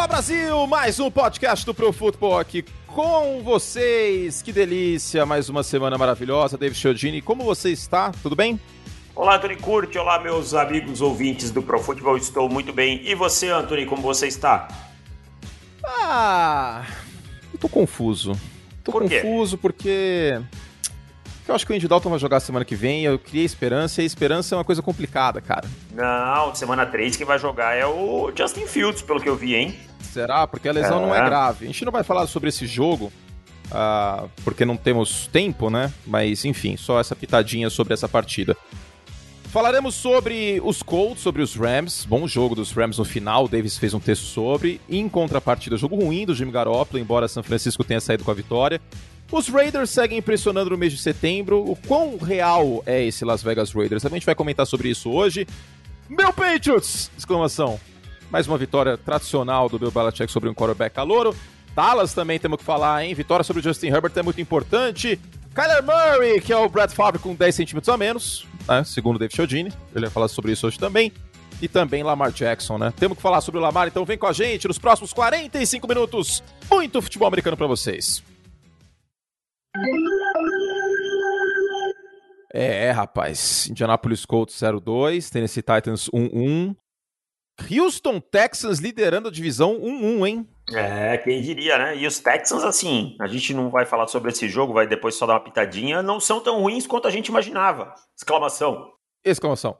Olá Brasil, mais um podcast do Pro Futebol aqui com vocês. Que delícia, mais uma semana maravilhosa. David Chiodini, como você está? Tudo bem? Olá, Antônio Curti. Olá, meus amigos ouvintes do Pro Futebol. Estou muito bem. E você, Antônio, como você está? Ah, eu tô confuso. Tô Por confuso porque eu acho que o Andy Dalton vai jogar semana que vem. Eu criei esperança e a esperança é uma coisa complicada, cara. Não, semana 3 quem vai jogar é o Justin Fields, pelo que eu vi, hein? Será? Porque a lesão não é É. grave. A gente não vai falar sobre esse jogo, ah, porque não temos tempo, né? Mas enfim, só essa pitadinha sobre essa partida. Falaremos sobre os Colts, sobre os Rams. Bom jogo dos Rams no final, o Davis fez um texto sobre. Em contrapartida, jogo ruim do Jimmy Garoppolo, embora São Francisco tenha saído com a vitória. Os Raiders seguem impressionando no mês de setembro. O quão real é esse Las Vegas Raiders? A gente vai comentar sobre isso hoje. Meu Patriots! Exclamação. Mais uma vitória tradicional do Bill Belichick sobre um quarterback calouro. Dallas também temos que falar, hein? Vitória sobre o Justin Herbert é muito importante. Kyler Murray, que é o Brad Favre com 10 centímetros a menos, né? segundo o David Chiodini. Ele vai falar sobre isso hoje também. E também Lamar Jackson, né? Temos que falar sobre o Lamar, então vem com a gente nos próximos 45 minutos. Muito futebol americano pra vocês. É, rapaz. Indianapolis Colts 0-2, Tennessee Titans 1-1. Houston Texans liderando a divisão 1-1, hein? É, quem diria, né? E os Texans, assim, a gente não vai falar sobre esse jogo, vai depois só dar uma pitadinha, não são tão ruins quanto a gente imaginava. Exclamação. Exclamação.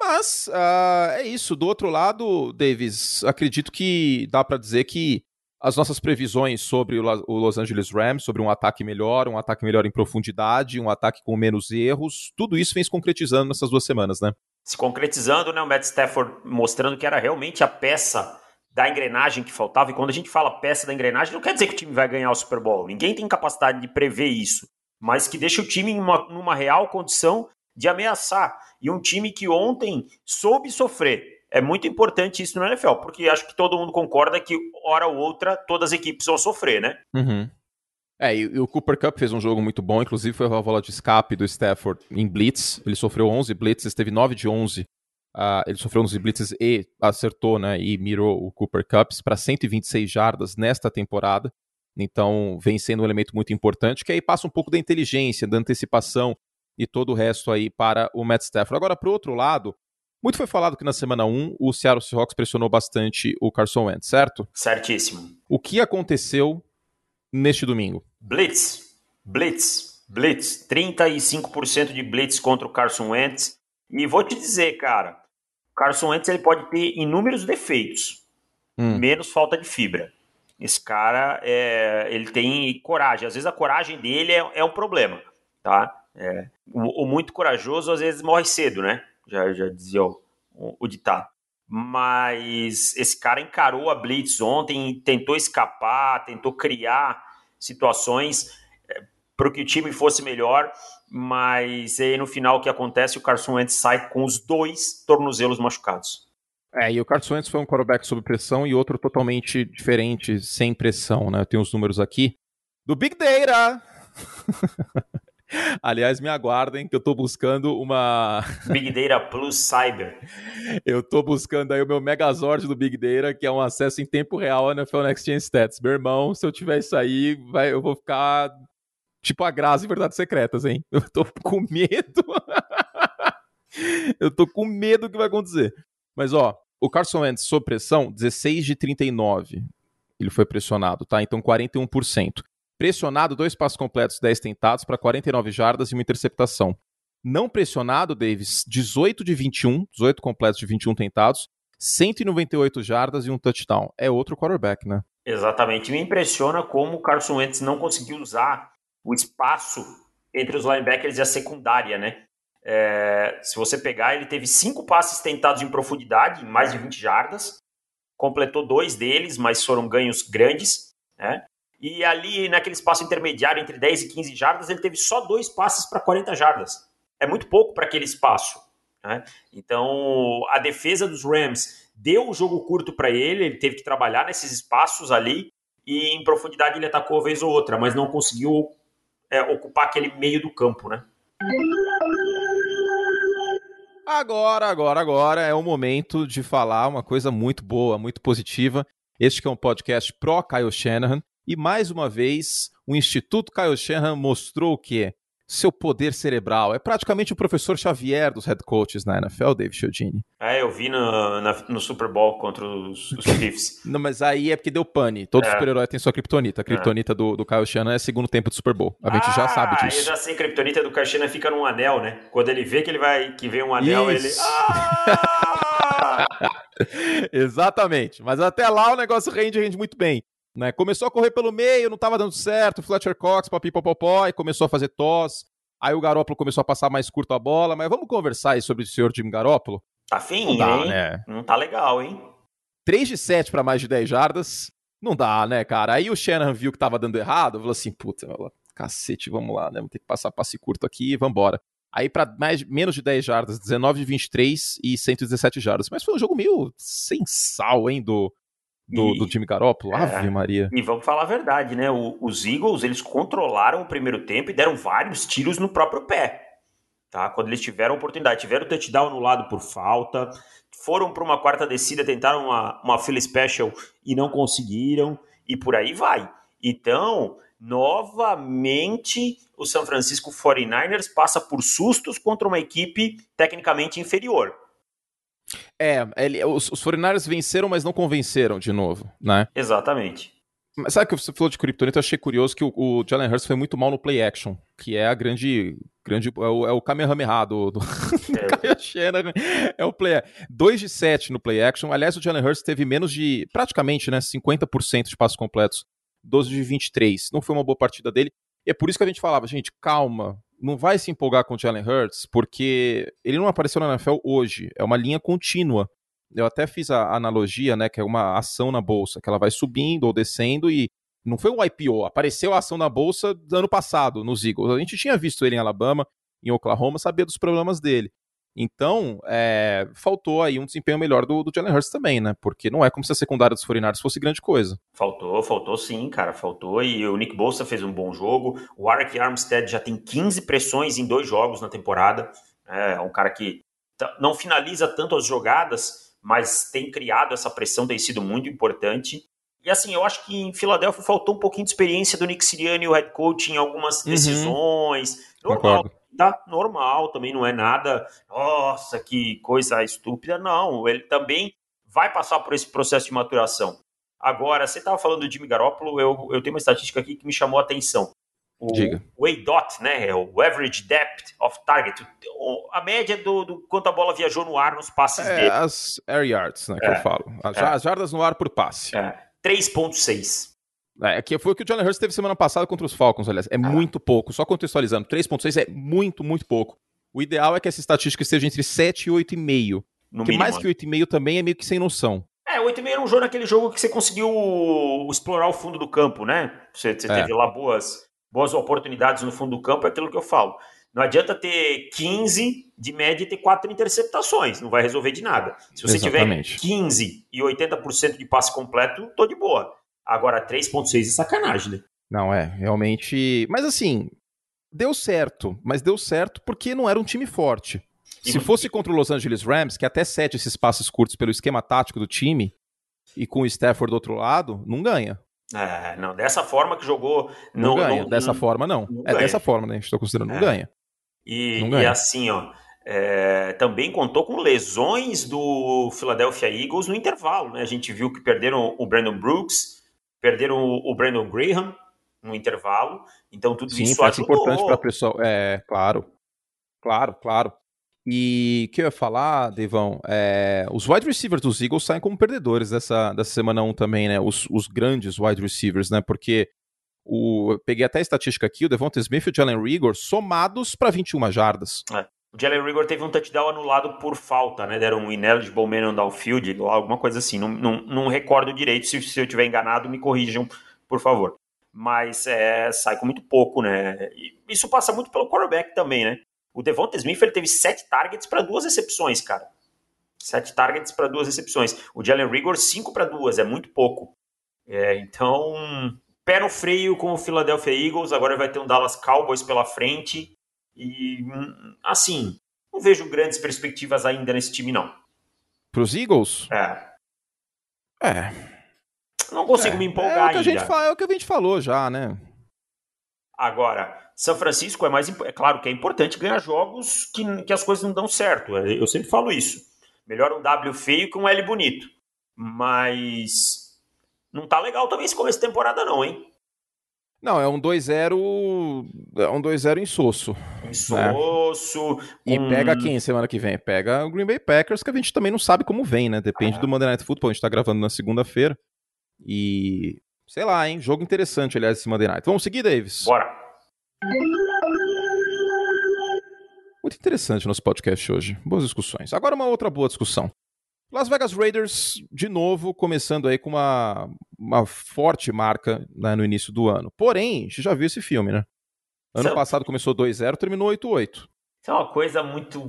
Mas ah, é isso. Do outro lado, Davis, acredito que dá pra dizer que as nossas previsões sobre o Los Angeles Rams, sobre um ataque melhor, um ataque melhor em profundidade, um ataque com menos erros, tudo isso vem se concretizando nessas duas semanas, né? Se concretizando, né? O Matt Stafford mostrando que era realmente a peça da engrenagem que faltava. E quando a gente fala peça da engrenagem, não quer dizer que o time vai ganhar o Super Bowl. Ninguém tem capacidade de prever isso. Mas que deixa o time em uma, numa real condição de ameaçar. E um time que ontem soube sofrer. É muito importante isso no NFL, porque acho que todo mundo concorda que, hora ou outra, todas as equipes vão sofrer, né? Uhum. É, e, o Cooper Cup fez um jogo muito bom, inclusive foi a válvula de escape do Stafford em blitz. Ele sofreu 11 blitzes, teve 9 de 11. Ah, ele sofreu 11 blitzes e acertou, né, e mirou o Cooper Cups para 126 jardas nesta temporada. Então, vem sendo um elemento muito importante, que aí passa um pouco da inteligência, da antecipação e todo o resto aí para o Matt Stafford. Agora, pro outro lado, muito foi falado que na semana 1 o Seattle Seahawks pressionou bastante o Carson Wentz, certo? Certíssimo. O que aconteceu neste domingo? Blitz, blitz, blitz. 35% de blitz contra o Carson Wentz. E vou te dizer, cara, o Carson Wentz ele pode ter inúmeros defeitos, Hum. menos falta de fibra. Esse cara, é, ele tem coragem. Às vezes a coragem dele é, é um problema, tá? É, o, o muito corajoso às vezes morre cedo, né? Já, já dizia o, o, ditado. Mas esse cara encarou a blitz ontem, tentou escapar, tentou criar situações para que o time fosse melhor, mas aí no final o que acontece? O Carson Wentz sai com os dois tornozelos machucados. É, e o Carson Wentz foi um quarterback sob pressão e outro totalmente diferente, sem pressão, né? Eu tenho os números aqui. Do Big Data! Aliás, me aguardem que eu tô buscando uma... Big Data Plus Cyber. eu tô buscando aí o meu Megazord do Big Data, que é um acesso em tempo real ao NFL Next Gen Stats. Meu irmão, se eu tiver isso aí, vai, eu vou ficar tipo a Graça em Verdades Secretas, hein? Eu tô com medo. eu tô com medo do que vai acontecer. Mas, ó, o Carson Wentz sob pressão, 16 de 39. Ele foi pressionado, tá? Então, 41%. Pressionado, dois passos completos, 10 tentados para 49 jardas e uma interceptação. Não pressionado, Davis, 18 de 21, 18 completos de 21 tentados, 198 jardas e um touchdown. É outro quarterback, né? Exatamente. Me impressiona como o Carson Wentz não conseguiu usar o espaço entre os linebackers e a secundária, né? É, se você pegar, ele teve cinco passes tentados em profundidade, mais de 20 jardas, completou dois deles, mas foram ganhos grandes, né? E ali, naquele espaço intermediário entre 10 e 15 jardas, ele teve só dois passes para 40 jardas. É muito pouco para aquele espaço. Né? Então, a defesa dos Rams deu o jogo curto para ele, ele teve que trabalhar nesses espaços ali, e em profundidade ele atacou uma vez ou outra, mas não conseguiu é, ocupar aquele meio do campo, né? Agora, agora, agora é o momento de falar uma coisa muito boa, muito positiva. Este que é um podcast pró Kyle Shanahan. E mais uma vez, o Instituto Kyle Shanahan mostrou o quê? seu poder cerebral. É praticamente o professor Xavier dos head coaches na NFL, David Chiodini. É, eu vi no, na, no Super Bowl contra os, os Chiefs. Não, mas aí é porque deu pane. Todo é. super-herói tem sua criptonita. A criptonita é. do, do Kyle Shanahan é segundo tempo do Super Bowl. A gente ah, já sabe disso. eu já sei, a criptonita do Kyle Shanahan fica num anel, né? Quando ele vê que ele vai, que vem um anel, Isso. ele... Ah! Exatamente. Mas até lá o negócio rende, rende muito bem. Né? Começou a correr pelo meio, não estava dando certo, Fletcher Cox, papipopopó, e começou a fazer tosse. Aí o Garópolo começou a passar mais curto a bola, mas vamos conversar aí sobre o senhor Jimmy Garópolo? Tá feinho, dá, hein? Né? Não tá legal, hein? 3 de 7 para mais de 10 jardas, não dá, né, cara? Aí o Shannon viu que tava dando errado, falou assim, puta, cacete, vamos lá, né? Vamos ter que passar passe curto aqui e vambora. Aí para mais menos de 10 jardas, 19 de 23 e 117 jardas. Mas foi um jogo meio sem sal, hein, do, do, e, do time Garópolo. É, Ave Maria. E vamos falar a verdade, né? O, os Eagles, eles controlaram o primeiro tempo e deram vários tiros no próprio pé. Tá? Quando eles tiveram oportunidade, tiveram o touchdown anulado por falta, foram para uma quarta descida, tentaram uma, uma fila special e não conseguiram, e por aí vai. Então, novamente, o São Francisco 49ers passa por sustos contra uma equipe tecnicamente inferior. É, ele, os, os 49ers venceram, mas não convenceram de novo, né? Exatamente. Mas sabe que você falou de Kryptonita, eu achei curioso que o, o Jalen Hurts foi muito mal no play action, que é a grande. grande é, o, é o Kamehameha do, do, é. é o play 2 de 7 no play action. Aliás, o Jalen Hurts teve menos de, praticamente, né, 50% de passos completos, 12 de 23. Não foi uma boa partida dele. E é por isso que a gente falava, gente, calma, não vai se empolgar com o Jalen Hurts, porque ele não apareceu na NFL hoje, é uma linha contínua. Eu até fiz a analogia, né, que é uma ação na bolsa, que ela vai subindo ou descendo e não foi um IPO, apareceu a ação na bolsa ano passado nos Eagles. A gente tinha visto ele em Alabama, em Oklahoma, sabia dos problemas dele. Então, é, faltou aí um desempenho melhor do, do Jalen Hurts também, né? Porque não é como se a secundária dos 49 fosse grande coisa. Faltou, faltou sim, cara, faltou. E o Nick Bolsa fez um bom jogo. O Arik Armstead já tem 15 pressões em dois jogos na temporada. É um cara que não finaliza tanto as jogadas, mas tem criado essa pressão, tem sido muito importante. E assim, eu acho que em Filadélfia faltou um pouquinho de experiência do Nick Sirianni, o head coach, em algumas uhum. decisões. Uhum. Normal, Concordo tá normal, também não é nada, nossa, que coisa estúpida, não. Ele também vai passar por esse processo de maturação. Agora, você estava falando do Jimmy Garoppolo, eu, eu tenho uma estatística aqui que me chamou a atenção. O, Diga. o ADOT, né, é o Average Depth of Target, a média do, do quanto a bola viajou no ar nos passes é, dele. As air yards, né, que é, eu falo. As, é. as jardas no ar por passe. É. 3.6. É, que foi o que o Jalen Hurts teve semana passada contra os Falcons, aliás. É ah. muito pouco. Só contextualizando, 3.6 é muito, muito pouco. O ideal é que essa estatística esteja entre 7 e 8,5. Porque mínimo. mais que 8,5 também é meio que sem noção. É, 8,5 era um jogo naquele jogo que você conseguiu explorar o fundo do campo, né? Você, você é. teve lá boas, boas oportunidades no fundo do campo, é aquilo que eu falo. Não adianta ter 15 de média e ter 4 interceptações, não vai resolver de nada. Se você Exatamente. tiver 15 e 80% de passe completo, tô de boa. Agora, 3.6 é sacanagem, né? Não, é, realmente. Mas assim, deu certo. Mas deu certo porque não era um time forte. Se fosse contra o Los Angeles Rams, que até sete esses passes curtos pelo esquema tático do time, e com o Stafford do outro lado, não ganha. É, não, dessa forma que jogou. Não, não ganha, não, dessa não, forma não. não é ganha. dessa forma, né? A gente tá considerando, não é. ganha. E, ganha. e assim, ó. É, também contou com lesões do Philadelphia Eagles no intervalo, né? A gente viu que perderam o Brandon Brooks, perderam o, o Brandon Graham no intervalo, então tudo Sim, isso ajudou. importante para a pessoa, é, claro, claro, claro. E o que eu ia falar, Devão, é, os wide receivers dos Eagles saem como perdedores dessa, dessa semana 1 também, né, os, os grandes wide receivers, né, porque o, eu peguei até a estatística aqui, o Devonta Smith e o Jalen Rigor somados para 21 jardas. É. O Jalen Rigor teve um touchdown anulado por falta, né? Deram um ineligible man on downfield, alguma coisa assim. Não, não, não recordo direito. Se, se eu tiver enganado, me corrijam, por favor. Mas é, sai com muito pouco, né? E isso passa muito pelo quarterback também, né? O Devonta Smith ele teve sete targets para duas recepções, cara. Sete targets para duas recepções. O Jalen Rigor, cinco para duas, é muito pouco. É, então, pé no freio com o Philadelphia Eagles. Agora vai ter um Dallas Cowboys pela frente. E, assim, não vejo grandes perspectivas ainda nesse time, não. Para os Eagles? É. É. não consigo é, me empolgar é o que a ainda. Gente fala, é o que a gente falou já, né? Agora, São Francisco é mais é claro que é importante ganhar jogos que, que as coisas não dão certo. Eu sempre falo isso. Melhor um W feio que um L bonito. Mas não tá legal também esse começo de temporada não, hein? Não, é um 2-0. É um 2-0 insosso. Insosso. Né? E pega quem semana que vem? Pega o Green Bay Packers, que a gente também não sabe como vem, né? Depende ah. do Monday Night Football. A gente tá gravando na segunda-feira. E. Sei lá, hein? Jogo interessante, aliás, esse Monday Night. Vamos seguir, Davis? Bora. Muito interessante o nosso podcast hoje. Boas discussões. Agora uma outra boa discussão. Las Vegas Raiders, de novo, começando aí com uma, uma forte marca né, no início do ano. Porém, a gente já viu esse filme, né? Ano passado começou 2-0, terminou 8-8. Isso é uma coisa muito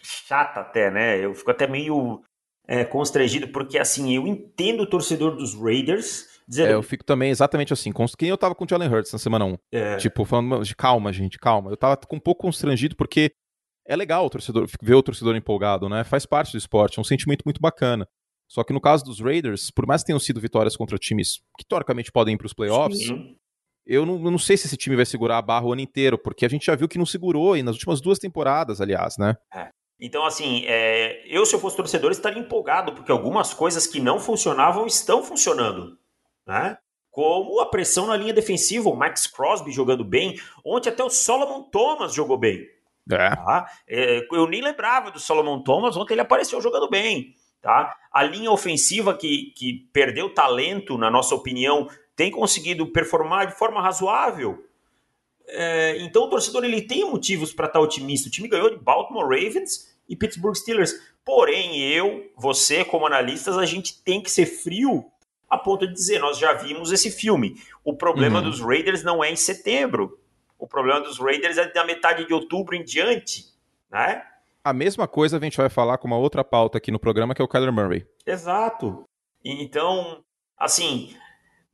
chata até, né? Eu fico até meio é, constrangido, porque assim, eu entendo o torcedor dos Raiders dizendo... É, eu fico também exatamente assim, quem eu tava com o Jalen Hurts na semana 1. É. Tipo, falando de calma, gente, calma. Eu tava um pouco constrangido porque é legal o torcedor ver o torcedor empolgado, né? Faz parte do esporte, é um sentimento muito bacana. Só que no caso dos Raiders, por mais que tenham sido vitórias contra times que teoricamente podem ir para os playoffs, Sim. eu não, eu não, sei se esse time vai segurar a barra o ano inteiro, porque a gente já viu que não segurou e nas últimas duas temporadas, aliás, né? É. Então, assim, é, eu, se eu fosse torcedor, estaria empolgado, porque algumas coisas que não funcionavam estão funcionando, né? Como a pressão na linha defensiva, o Max Crosby jogando bem. Ontem até o Solomon Thomas jogou bem. É. Tá? É, eu nem lembrava do Solomon Thomas, ontem ele apareceu jogando bem. Tá? A linha ofensiva que, que perdeu talento, na nossa opinião, tem conseguido performar de forma razoável. É, então o torcedor ele tem motivos para estar otimista. O time ganhou de Baltimore Ravens e Pittsburgh Steelers. Porém, eu, você, como analistas, a gente tem que ser frio a ponto de dizer: nós já vimos esse filme. O problema uhum. dos Raiders não é em setembro. O problema dos Raiders é da metade de outubro em diante, né? A mesma coisa a gente vai falar com uma outra pauta aqui no programa, que é o Kyler Murray. Exato. Então, assim,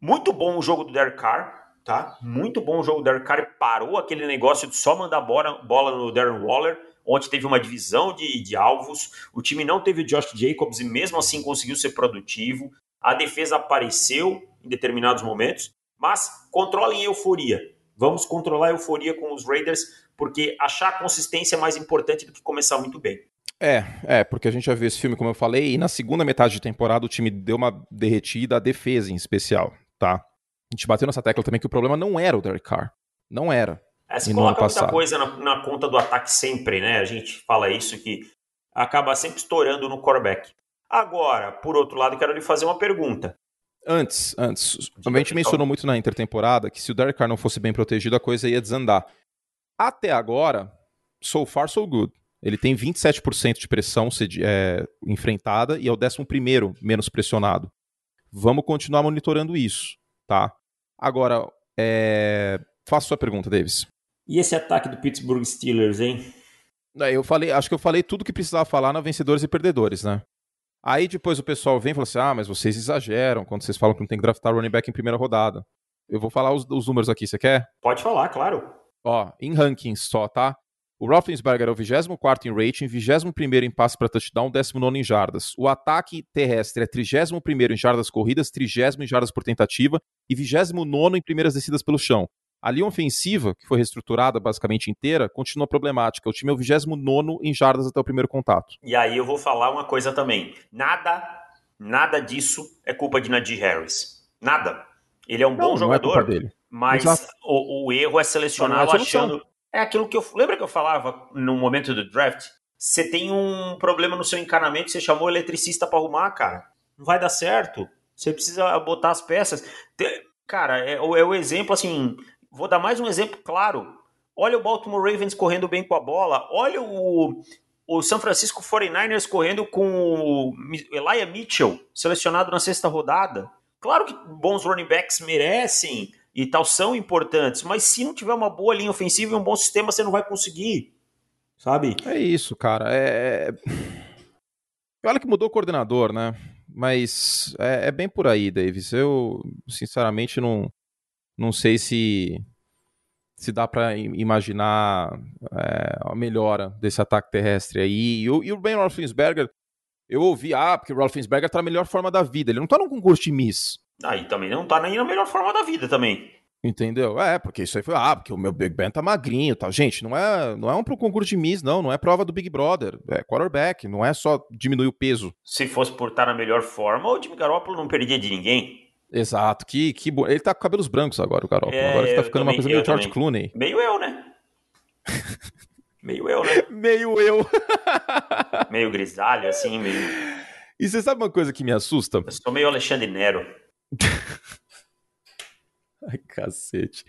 muito bom o jogo do Derek Carr, tá? Muito bom o jogo do Derek Carr. Parou aquele negócio de só mandar bola, bola no Darren Waller. Ontem teve uma divisão de, de alvos. O time não teve o Josh Jacobs e mesmo assim conseguiu ser produtivo. A defesa apareceu em determinados momentos, mas controlem a euforia. Vamos controlar a euforia com os Raiders, porque achar a consistência é mais importante do que começar muito bem. É, é, porque a gente já viu esse filme, como eu falei, e na segunda metade de temporada o time deu uma derretida, a defesa em especial, tá? A gente bateu nessa tecla também que o problema não era o Derek Carr. Não era. É, se coloca muita coisa na, na, conta do ataque sempre, né? A gente fala isso que acaba sempre estourando no quarterback. Agora, por outro lado, quero lhe fazer uma pergunta. Antes, antes. A gente mencionou muito na intertemporada que se o Derek Carr não fosse bem protegido, a coisa ia desandar. Até agora, so far so good. Ele tem 27% de pressão é, enfrentada e é o 11 menos pressionado. Vamos continuar monitorando isso, tá? Agora, é... faça sua pergunta, Davis. E esse ataque do Pittsburgh Steelers, hein? Eu falei, acho que eu falei tudo que precisava falar na vencedores e perdedores, né? Aí depois o pessoal vem e fala assim: ah, mas vocês exageram quando vocês falam que não tem que draftar running back em primeira rodada. Eu vou falar os, os números aqui, você quer? Pode falar, claro. Ó, em rankings só, tá? O Roethlisberger é o 24 em rating, 21 em passe para touchdown, 19 em jardas. O ataque terrestre é 31 em jardas corridas, 30 em jardas por tentativa e 29 em primeiras descidas pelo chão. A linha ofensiva, que foi reestruturada basicamente inteira, continua problemática. O time é o 29 em jardas até o primeiro contato. E aí eu vou falar uma coisa também. Nada, nada disso é culpa de Najee Harris. Nada. Ele é um não, bom jogador, é dele. mas o, o, erro é selecionado é achando... É aquilo que eu... Lembra que eu falava no momento do draft? Você tem um problema no seu encanamento, você chamou o eletricista para arrumar, cara. Não vai dar certo. Você precisa botar as peças. Cara, é, é o exemplo assim Vou dar mais um exemplo claro. Olha o Baltimore Ravens correndo bem com a bola. Olha o, o San Francisco 49ers correndo com o Elijah Mitchell, selecionado na sexta rodada. Claro que bons running backs merecem e tal são importantes, mas se não tiver uma boa linha ofensiva e um bom sistema, você não vai conseguir. Sabe? É isso, cara. É... é olha que mudou o coordenador, né? Mas é, é bem por aí, Davis. Eu, sinceramente, não não sei se se dá para imaginar é, a melhora desse ataque terrestre aí. E o, e o Ben Roethlisberger, eu ouvi, ah, porque o Roethlisberger tá na melhor forma da vida. Ele não tá num concurso de Miss. Aí também não tá nem na melhor forma da vida também. Entendeu? É, porque isso aí foi, ah, porque o meu Big Ben tá magrinho e tal. Gente, não é, não é um pro concurso de Miss, não, não é prova do Big Brother, é quarterback, não é só diminuir o peso. Se fosse por estar na melhor forma, o Jimmy Garoppolo não perdia de ninguém. Exato, que, que bom. Ele tá com cabelos brancos agora, o Garoppolo. É, agora ele tá ficando também, uma coisa meio George também. Clooney. Meio eu, né? meio eu, né? meio eu. meio grisalho, assim, meio... E você sabe uma coisa que me assusta? Eu sou meio Alexandre Nero. Ai, cacete.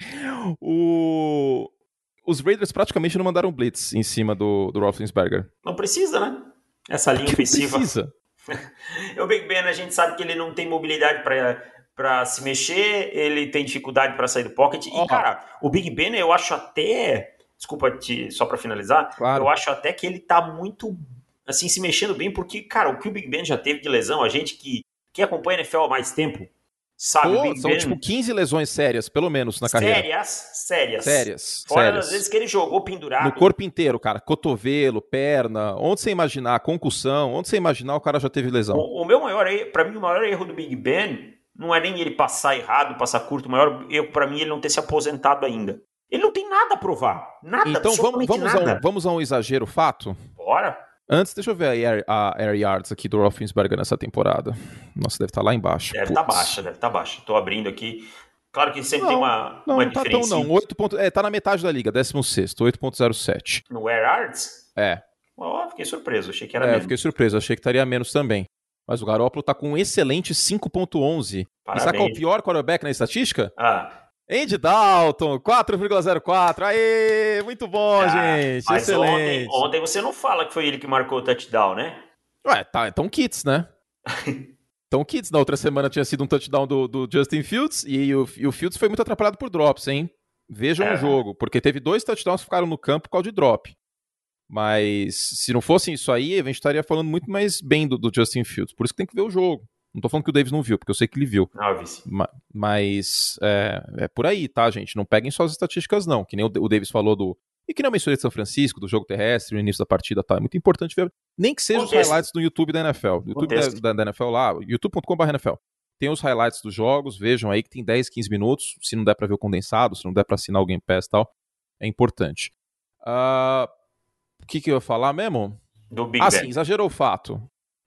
O... Os Raiders praticamente não mandaram blitz em cima do, do Roethlisberger. Não precisa, né? Essa linha ofensiva. Precisa. o Big Ben, a gente sabe que ele não tem mobilidade para se mexer, ele tem dificuldade para sair do pocket. Oh. E, cara, o Big Ben, eu acho até. Desculpa te, só para finalizar. Claro. Eu acho até que ele tá muito assim, se mexendo bem, porque, cara, o que o Big Ben já teve de lesão, a gente que, que acompanha a NFL há mais tempo, Sabe, Pô, são ben... tipo 15 lesões sérias, pelo menos, na carreira. Sérias, sérias. Sérias. Fora sérias. das vezes que ele jogou pendurado. No corpo inteiro, cara. Cotovelo, perna, onde você imaginar, concussão, onde você imaginar, o cara já teve lesão. O, o meu maior erro, pra mim, o maior erro do Big Ben não é nem ele passar errado, passar curto. O maior erro pra mim é ele não ter se aposentado ainda. Ele não tem nada a provar. Nada, Então vamos, vamos, nada. A um, vamos a um exagero fato? Bora. Antes, deixa eu ver a Air, a Air Yards aqui do Roethlisberger nessa temporada. Nossa, deve estar tá lá embaixo. Deve estar tá baixa, deve estar tá baixa. Estou abrindo aqui. Claro que sempre não, tem uma, não, uma não tá tão não. 8 ponto, é, tá na metade da liga, 16, 8.07. No Air Yards? É. Oh, fiquei surpreso, achei que era é, menos. fiquei surpreso, achei que estaria menos também. Mas o Garoppolo tá com um excelente 5.11. E sabe qual é o pior quarterback na estatística? Ah. Andy Dalton, 4,04. Aê, muito bom, ah, gente. Mas Excelente. Ontem, ontem, você não fala que foi ele que marcou o touchdown, né? Ué, tá, então Kits, né? então Kits, na outra semana tinha sido um touchdown do, do Justin Fields e o, e o, Fields foi muito atrapalhado por drops, hein? Vejam é. o jogo, porque teve dois touchdowns que ficaram no campo por causa de drop. Mas se não fosse isso aí, a gente estaria falando muito mais bem do, do Justin Fields. Por isso que tem que ver o jogo. Não tô falando que o Davis não viu, porque eu sei que ele viu. Ah, vi Mas é, é, por aí, tá, gente? Não peguem só as estatísticas, não. Que nem o, o Davis falou do. E que nem eu mencionei de São Francisco, do jogo terrestre, no início da partida, tá? É muito importante ver. Nem que sejam os highlights no YouTube da NFL. YouTube da, da, NFL lá, youtube.com.br NFL. Tem os highlights dos jogos, vejam aí que tem 10, 15 minutos. Se não der pra ver o condensado, se não der pra assinar o Game Pass e tal, é importante. Uh, o que, que eu ia falar mesmo? Do Big ah, sim, exagerou o fato.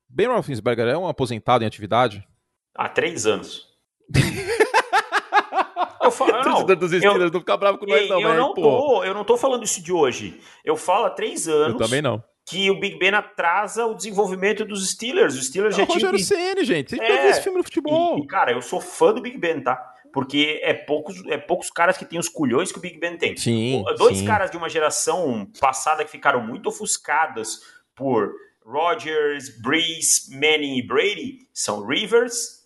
Ben Roethlisberger é um aposentado em atividade? Há três anos. eu falo, não, dos Steelers eu, não fica bravo com nós, não, eu não tô, Eu não tô falando isso de hoje. Eu falo há três anos. Eu também não. Que o Big Ben atrasa o desenvolvimento dos Steelers. Os Steelers é já tinham. Rogério Ceni, gente. Tem que é, ver esse filme no futebol. E, cara, eu sou fã do Big Ben, tá? Porque é poucos, é poucos caras que têm os culhões que o Big Ben tem. Sim. Dois sim. caras de uma geração passada que ficaram muito ofuscadas por Rodgers, Breeze, Manning e Brady são Rivers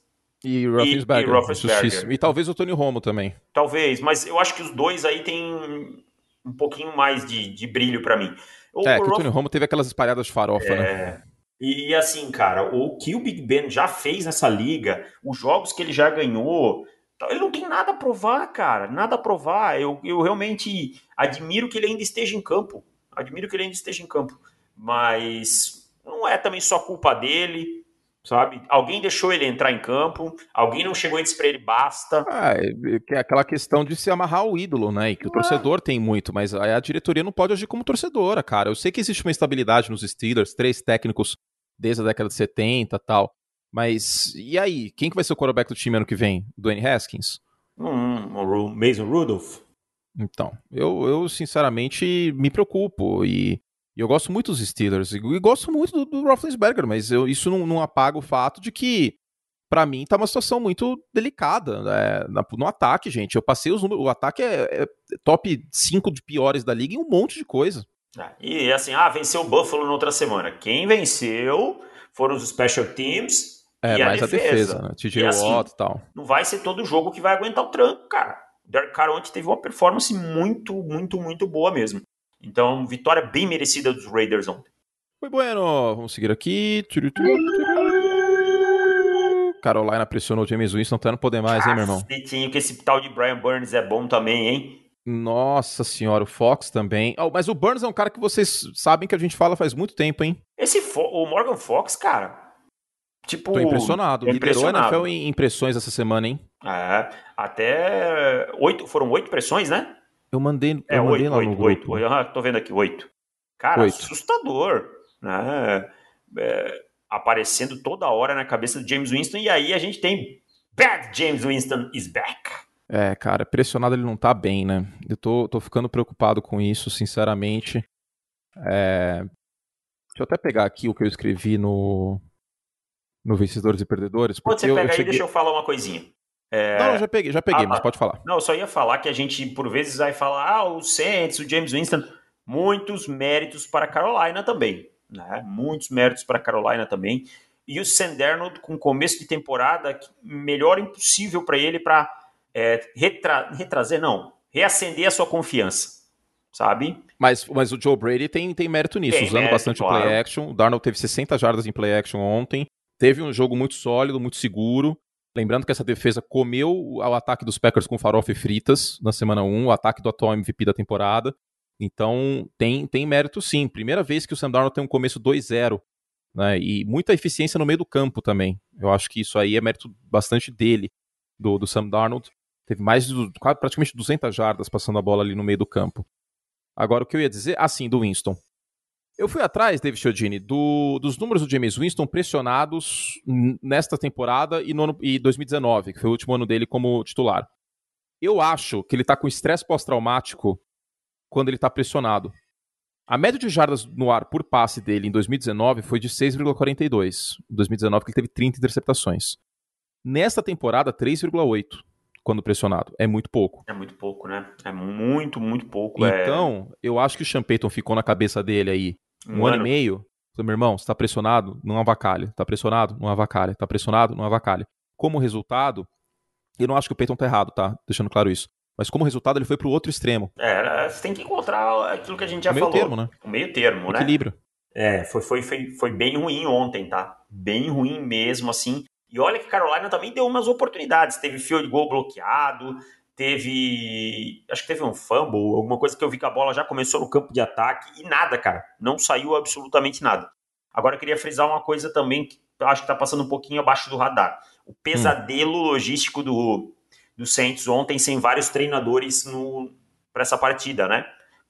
e Roethlisberger. E, e, talvez o Tony Romo também. Talvez, mas eu acho que os dois aí têm um pouquinho mais de, de brilho para mim. O, é, o que o Tony Romo teve aquelas espalhadas de farofa, né? é... né? E assim, cara, o que o Big Ben já fez nessa liga, os jogos que ele já ganhou, ele não tem nada a provar, cara, nada a provar. Eu, eu realmente admiro que ele ainda esteja em campo. Admiro que ele ainda esteja em campo. Mas não é também só culpa dele, sabe? Alguém deixou ele entrar em campo, alguém não chegou e disse pra ele basta. Ah, é, é aquela questão de se amarrar o ídolo, né? E que o torcedor tem muito, mas a diretoria não pode agir como torcedora, cara. Eu sei que existe uma estabilidade nos Steelers, três técnicos desde a década de 70 tal. Mas e aí? Quem que vai ser o quarterback do time ano que vem? Dwayne Haskins? Hum, o Mason Rudolph? Então, eu, eu sinceramente me preocupo e e eu gosto muito dos Steelers. E, e gosto muito do, do Roethlisberger, mas eu, isso não, não, apaga o fato de que, para mim, tá uma situação muito delicada né, no ataque, gente. Eu passei os números. O ataque é, é top 5 de piores da liga em um monte de coisa. Ah, e assim, ah, venceu o Buffalo na outra semana. Quem venceu foram os Special Teams. É, e mais a defesa. A defesa né? TJ assim, Watt e tal. Não vai ser todo jogo que vai aguentar o tranco, cara. O Derek Carr ontem teve uma performance muito, muito, muito boa mesmo. Então, vitória bem merecida dos Raiders ontem. Foi bueno. Vamos seguir aqui. Carolina pressionou o James Winston, até não poder mais, hein, meu irmão? que esse tal de Brian Burns é bom também, hein? Nossa senhora, o Fox também. Oh, mas o Burns é um cara que vocês sabem que a gente fala faz muito tempo, hein? Esse Fo o Morgan Fox, cara. Tipo, Tô impressionado. impressionado. Liderou a NFL em impressões essa semana, hein? É, até oito, foram oito pressões, né? Eu mandei, eu é, mandei oito, lá no oito, grupo. Oito, tô vendo aqui, oito. Cara, oito. assustador, né? É, aparecendo toda hora na cabeça do James Winston, e aí a gente tem Bad James Winston is back. É, cara, pressionado ele não tá bem, né? Eu tô, tô ficando preocupado com isso, sinceramente. É... Deixa eu até pegar aqui o que eu escrevi no, no Vencedores e Perdedores. Quando você pega aí, cheguei... deixa eu falar uma coisinha. É... Não, já peguei, já peguei, ah, mas tá. pode falar. Não, eu só ia falar que a gente, por vezes, vai falar, ah, o Saints, o James Winston, muitos méritos para a Carolina também. Né? Muitos méritos para a Carolina também. E o Sanderno, com começo de temporada, melhor impossível para ele para é, retra... retrazer, não, reacender a sua confiança, sabe? Mas, mas o Joe Brady tem, tem mérito nisso, tem usando mérito, bastante claro. o play action. O Darnold teve 60 jardas em play action ontem. Teve um jogo muito sólido, muito seguro. Lembrando que essa defesa comeu o ataque dos Packers com farofa e fritas na semana 1, o ataque do atual MVP da temporada. Então, tem, tem mérito sim. Primeira vez que o Sam Darnold tem um começo 2-0. Né? E muita eficiência no meio do campo também. Eu acho que isso aí é mérito bastante dele, do, do Sam Darnold. Teve mais de praticamente 200 jardas passando a bola ali no meio do campo. Agora, o que eu ia dizer, assim, do Winston. Eu fui atrás, David Chiodini, do, dos números do James Winston pressionados nesta temporada e no e 2019, que foi o último ano dele como titular. Eu acho que ele está com estresse pós-traumático quando ele está pressionado. A média de jardas no ar por passe dele em 2019 foi de 6,42. Em 2019 ele teve 30 interceptações. Nesta temporada, 3,8 quando pressionado. É muito pouco. É muito pouco, né? É muito, muito pouco. É. Então, é... eu acho que o Sean Payton ficou na cabeça dele aí um, um ano, ano, e meio. Falei, meu irmão, você tá pressionado, não avacalha. Tá pressionado, não avacalha. Tá pressionado, não avacalha. Como resultado, eu não acho que o Payton tá errado, tá? Deixando claro isso. Mas como resultado, ele foi pro outro extremo. É, você tem que encontrar aquilo que a gente já o meio falou. Termo, né? O meio termo, né? Equilíbrio. É, foi, foi, foi, foi bem ruim ontem, tá? Bem ruim mesmo, assim. E olha que Carolina também deu umas oportunidades. Teve field goal bloqueado, teve. Acho que teve um fumble, alguma coisa que eu vi que a bola já começou no campo de ataque e nada, cara. Não saiu absolutamente nada. Agora eu queria frisar uma coisa também que eu acho que tá passando um pouquinho abaixo do radar. O pesadelo hum. logístico do, do Saints ontem, sem vários treinadores para essa partida, né?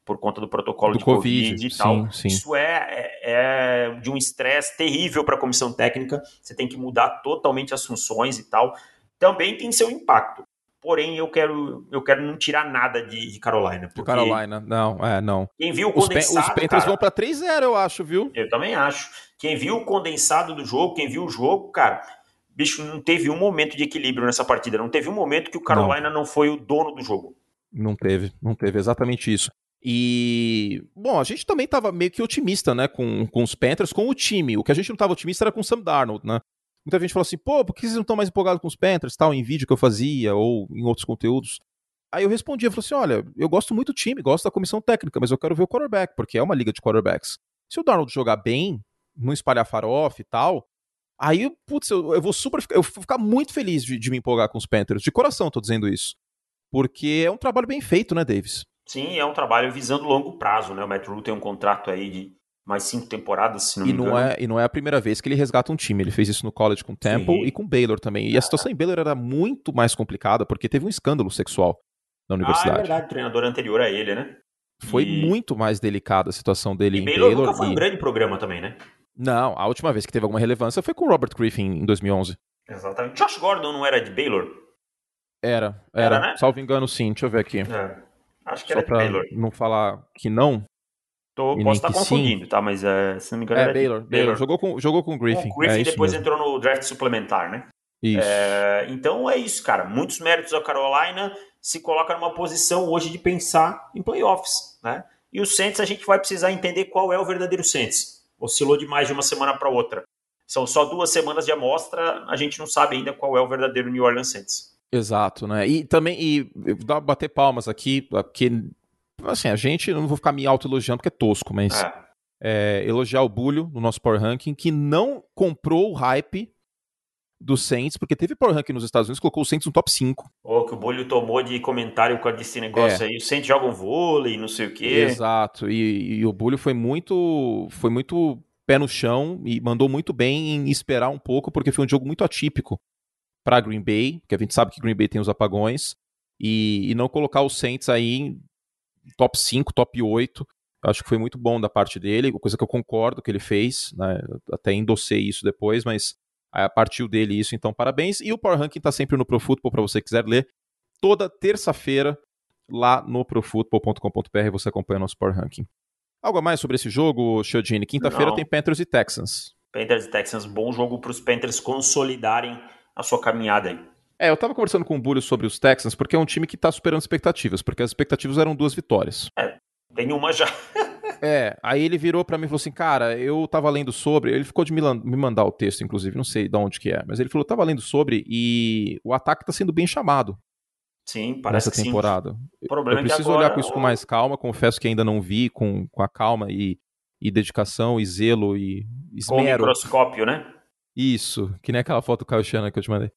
Por conta do protocolo do de COVID, COVID e tal. Sim. Isso é, é, é de um estresse terrível para a comissão técnica. Você tem que mudar totalmente as funções e tal. Também tem seu impacto. Porém, eu quero, eu quero não tirar nada de, de Carolina. Porque Carolina, não, é, não. Quem viu o condensado. Os, Panthers vão para 3-0, eu acho, viu? Eu também acho. Quem viu o condensado do jogo, quem viu o jogo, cara, bicho, não teve um momento de equilíbrio nessa partida. Não teve um momento que o Carolina não, não foi o dono do jogo. Não teve, não teve exatamente isso. E, bom, a gente também estava meio que otimista, né, com, com os Panthers, com o time. O que a gente não estava otimista era com o Sam Darnold, né? Muita gente falou assim, pô, por que vocês não estão mais empolgados com os Panthers, tal, em vídeo que eu fazia ou em outros conteúdos? Aí eu respondi, eu falei assim, olha, eu gosto muito do time, gosto da comissão técnica, mas eu quero ver o quarterback, porque é uma liga de quarterbacks. Se o Darnold jogar bem, não espalhar farofa e tal, aí, putz, eu, eu vou super, eu vou ficar muito feliz de, de me empolgar com os Panthers, de coração tô dizendo isso. Porque é um trabalho bem feito, né, Davis? Sim, é um trabalho visando longo prazo, né? O Matt Rule tem um contrato aí de mais cinco temporadas, se não e me não engano. É, e não é a primeira vez que ele resgata um time. Ele fez isso no college com Temple Sim. e com Baylor também. E a situação em Baylor era muito mais complicada porque teve um escândalo sexual na universidade. Ah, é verdade. O treinador anterior a ele, né? Foi e... muito mais delicada a situação dele e em Baylor. Baylor nunca foi e... um grande programa também, né? Não, a última vez que teve alguma relevância foi com o Robert Griffin em 2011. Exatamente. Josh Gordon não era de Baylor? Era, era. era né? Salvo engano, sim. Deixa eu ver aqui. É. Acho que Só era pra Baylor. não falar que não. Tô, posso estar confundindo, sim. tá? Mas é, se não me engano. É, Baylor, Baylor. Baylor. Jogou com, jogou com o Griffin. O Griffin é depois entrou no draft suplementar, né? Isso. É, então é isso, cara. Muitos méritos ao Carolina. Se coloca numa posição hoje de pensar em playoffs, né? E o Saints a gente vai precisar entender qual é o verdadeiro Saints. Oscilou demais de uma semana para outra. São só duas semanas de amostra, a gente não sabe ainda qual é o verdadeiro New Orleans Saints. Exato, né? E também, e dá bater palmas aqui, porque, assim, a gente, não vou ficar me auto-elogiando porque é tosco, mas é. É, elogiar o Bulho no nosso Power Ranking, que não comprou o hype do Saints, porque teve Power Ranking nos Estados Unidos, colocou o Saints no top 5. O que o Bulho tomou de comentário com esse negócio é. aí, o Saints joga um vôlei, não sei o quê. Exato, e, e o Bulho foi muito, foi muito pé no chão e mandou muito bem em esperar um pouco, porque foi um jogo muito atípico para Green Bay, porque a gente sabe que Green Bay tem os apagões, e, e não colocar os Saints aí em top 5, top 8. Acho que foi muito bom da parte dele, coisa que eu concordo que ele fez, né? até endossei isso depois, mas a partiu dele isso, então parabéns. E o Power Ranking está sempre no Pro Football, para você que quiser ler, toda terça-feira lá no profootball.com.br você acompanha o nosso Power Ranking. Algo a mais sobre esse jogo, Chiodini? Quinta-feira tem Panthers e Texans. Panthers e Texans, bom jogo para os Panthers consolidarem a sua caminhada aí. É, eu tava conversando com o Bulho sobre os Texans, porque é um time que tá superando expectativas, porque as expectativas eram duas vitórias. É, tem uma já. é, aí ele virou para mim e falou assim, cara, eu tava lendo sobre, ele ficou de me mandar o texto, inclusive, não sei de onde que é, mas ele falou, tava lendo sobre e o ataque tá sendo bem chamado. Sim, parece nessa temporada. O problema eu preciso é agora... olhar com isso com mais calma, confesso que ainda não vi com, com a calma e, e dedicação e zelo e esmero. Com o microscópio, né? Isso, que nem aquela foto do Caio Chana que eu te mandei.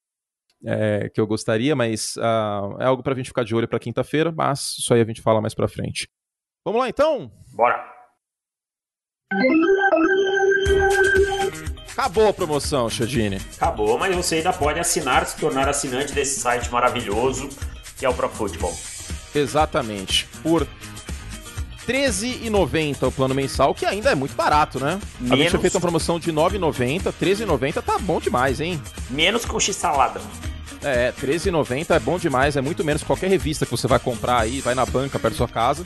É, que eu gostaria, mas uh, é algo pra gente ficar de olho pra quinta-feira, mas isso aí a gente fala mais pra frente. Vamos lá então? Bora! Acabou a promoção, Chadini. Acabou, mas você ainda pode assinar, se tornar assinante desse site maravilhoso que é o ProFootball. Exatamente. Por R$13,90 o plano mensal, que ainda é muito barato, né? Menos... A gente tinha feito uma promoção de R$9,90, R$13,90 tá bom demais, hein? Menos que o X-Salada. É, R$13,90 é bom demais, é muito menos qualquer revista que você vai comprar aí, vai na banca perto da sua casa.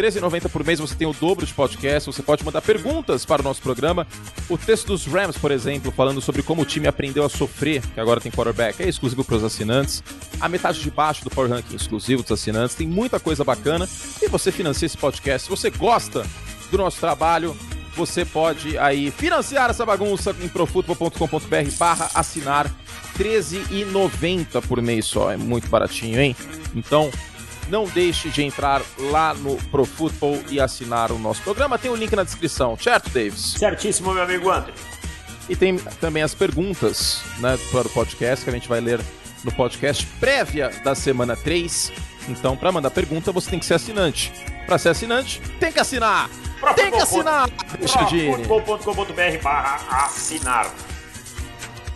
R$13,90 por mês você tem o dobro de podcast, você pode mandar perguntas para o nosso programa. O texto dos Rams, por exemplo, falando sobre como o time aprendeu a sofrer, que agora tem quarterback, é exclusivo para os assinantes. A metade de baixo do Power Ranking exclusivo dos assinantes, tem muita coisa bacana. E você financia esse podcast. Se você gosta do nosso trabalho, você pode aí financiar essa bagunça em profutbol.com.br barra assinar R$13,90 por mês só. É muito baratinho, hein? Então, não deixe de entrar lá no ProFootball e assinar o nosso programa. Tem o um link na descrição, certo, Davis? Certíssimo, meu amigo Anthony. E tem também as perguntas né, para o podcast que a gente vai ler no podcast prévia da semana 3. Então, para mandar pergunta, você tem que ser assinante. Para ser assinante, tem que assinar! tem que assinar! Profutbol.com.br barra assinar.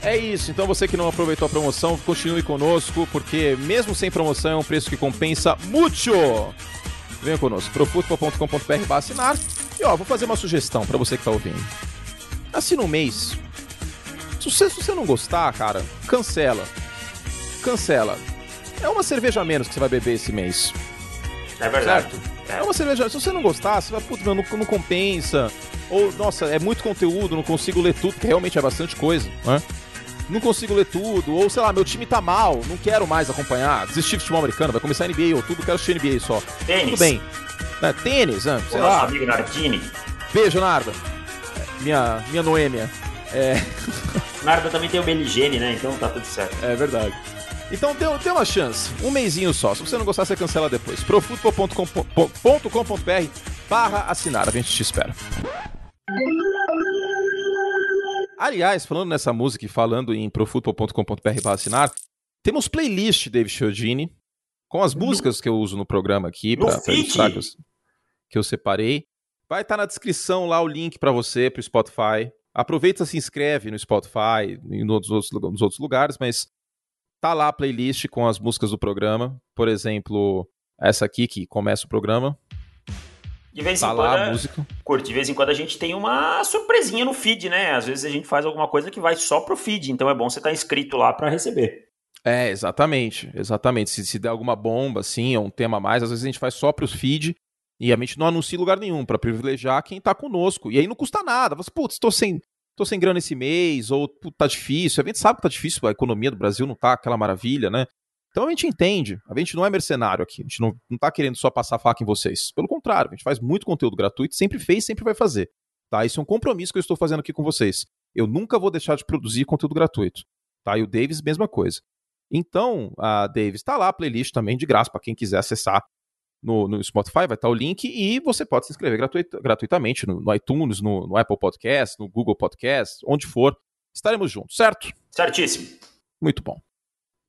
É isso, então você que não aproveitou a promoção, continue conosco, porque mesmo sem promoção é um preço que compensa muito. Venha conosco, profutbol.com.br assinar. E ó, vou fazer uma sugestão para você que tá ouvindo. Assina um mês. Se você, se você não gostar, cara, cancela. Cancela. É uma cerveja a menos que você vai beber esse mês. É verdade. Certo? É. é uma cerveja. Se você não gostar, você vai, putz, não, não compensa. Ou, nossa, é muito conteúdo, não consigo ler tudo, porque realmente é bastante coisa, né? Não consigo ler tudo, ou sei lá, meu time tá mal, não quero mais acompanhar, desisti do futebol americano, vai começar a NBA ou tudo, quero assistir NBA só. Tênis. Tudo bem. É, tênis, né? sei o lá. amigo Nardini. Beijo, Narda. Minha, minha Noêmia. É... Narda também tem o Beligene, né? Então tá tudo certo. É verdade. Então dê, dê uma chance, um mêsinho só. Se você não gostar, você cancela depois. profutbol.com.br barra assinar. A gente te espera. Aliás, falando nessa música e falando em profutbol.com.br assinar, temos playlist, David Chiodini, com as músicas que eu uso no programa aqui, para ilustrar que eu separei. Vai estar tá na descrição lá o link para você, para o Spotify. Aproveita, se inscreve no Spotify e nos outros, nos outros lugares, mas tá lá a playlist com as músicas do programa. Por exemplo, essa aqui que começa o programa. De vez tá em quando. a música. Curte, de vez em quando a gente tem uma surpresinha no feed, né? Às vezes a gente faz alguma coisa que vai só pro feed, então é bom você estar tá inscrito lá para receber. É, exatamente, exatamente. Se, se der alguma bomba, assim, ou um tema a mais, às vezes a gente faz só pros feed e a gente não anuncia em lugar nenhum para privilegiar quem tá conosco. E aí não custa nada. Você, putz, tô sem, tô sem grana esse mês, ou tá difícil. A gente sabe que tá difícil, a economia do Brasil não tá aquela maravilha, né? Então a gente entende, a gente não é mercenário aqui, a gente não, não tá querendo só passar faca em vocês. Pelo contrário, a gente faz muito conteúdo gratuito, sempre fez, sempre vai fazer. Tá? Isso é um compromisso que eu estou fazendo aqui com vocês. Eu nunca vou deixar de produzir conteúdo gratuito. Tá? E o Davis, mesma coisa. Então, a Davis está lá, a playlist também de graça, para quem quiser acessar no, no, Spotify, vai estar tá o link e você pode se inscrever gratuit, gratuitamente no, no iTunes, no, no, Apple Podcast, no Google Podcast, onde for. Estaremos juntos, certo? Certíssimo. Muito bom.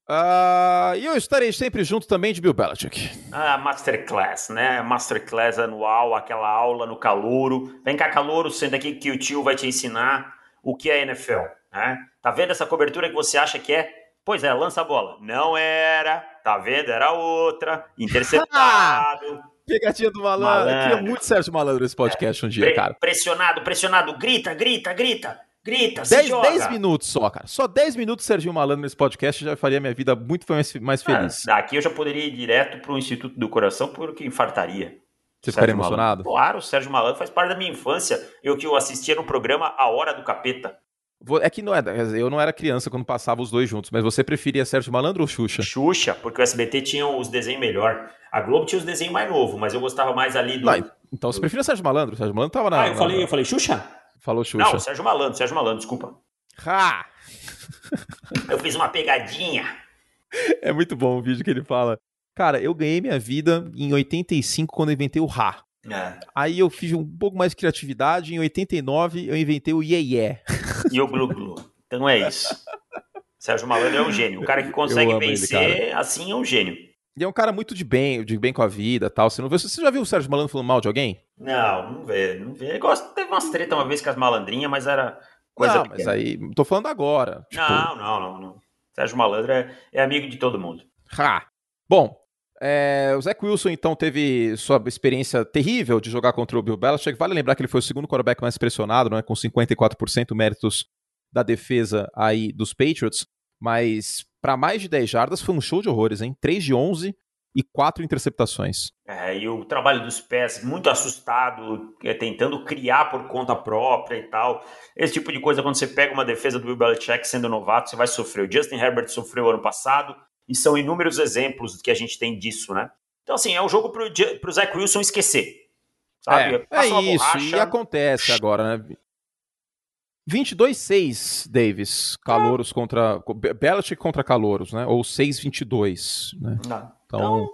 Uh, e eu estarei sempre junto também de Bill Belichick. Ah, Masterclass, né? Masterclass anual, aquela aula no calouro. Vem cá, calouro, senta aqui que o tio vai te ensinar o que é NFL. Né? Tá vendo essa cobertura que você acha que é? Pois é, lança a bola. Não era, tá vendo? Era outra. Interceptado. Pegadinha do malandro. malandro. Queria muito Sérgio Malandro nesse podcast é. um dia, Pre cara. Pressionado, pressionado. Grita, grita, grita. Grita, 10 minutos só, cara. Só 10 minutos Serginho Malandro nesse podcast já faria minha vida muito mais, mais ah, feliz. Ah, daqui eu já poderia ir direto pro Instituto do Coração porque infartaria. Você ficaria emocionado? Malandro. Claro, o Sérgio Malandro faz parte da minha infância. Eu que eu assistia no programa A Hora do Capeta. É que não é, eu não era criança quando passava os dois juntos, mas você preferia Sérgio Malandro ou Xuxa? Xuxa, porque o SBT tinha os desenhos melhor. A Globo tinha os desenhos mais novos, mas eu gostava mais ali do. Não, então você preferia Sérgio Malandro? O Sérgio Malandro tava na. Ah, eu falei, eu falei Xuxa? Falou Xuxa. Não, Sérgio Malandro, Sérgio Malandro, desculpa. Ha! eu fiz uma pegadinha. É muito bom o vídeo que ele fala. Cara, eu ganhei minha vida em 85 quando eu inventei o Ra. É. Aí eu fiz um pouco mais de criatividade. Em 89 eu inventei o Ye Ye. E o Glu Glu. Então é isso. Sérgio Malandro é um gênio. O cara que consegue vencer, ele, assim, é um gênio. E é um cara muito de bem, de bem com a vida tal. Você não vê. Você já viu o Sérgio Malandro falando mal de alguém? Não, não vê, não vê. Gosto, teve umas treta uma vez com as malandrinhas, mas era coisa. Não, pequena. mas aí. Tô falando agora. Tipo... Não, não, não, não. Sérgio Malandro é, é amigo de todo mundo. Ha! Bom, é, o Zach Wilson, então, teve sua experiência terrível de jogar contra o Bill Belichick. Vale lembrar que ele foi o segundo quarterback mais pressionado, né, com 54% méritos da defesa aí dos Patriots. Mas para mais de 10 jardas foi um show de horrores, hein? 3 de 11 e 4 interceptações. É, e o trabalho dos pés muito assustado, é, tentando criar por conta própria e tal. Esse tipo de coisa, quando você pega uma defesa do Bill Belichick sendo novato, você vai sofrer. O Justin Herbert sofreu ano passado, e são inúmeros exemplos que a gente tem disso, né? Então, assim, é um jogo pro, pro Zach Wilson esquecer. Sabe? É, é isso, borracha. e acontece agora, né? 22-6, Davis, Calouros ah. contra. Belichick contra Calouros, né? Ou 6-22, né? então, então,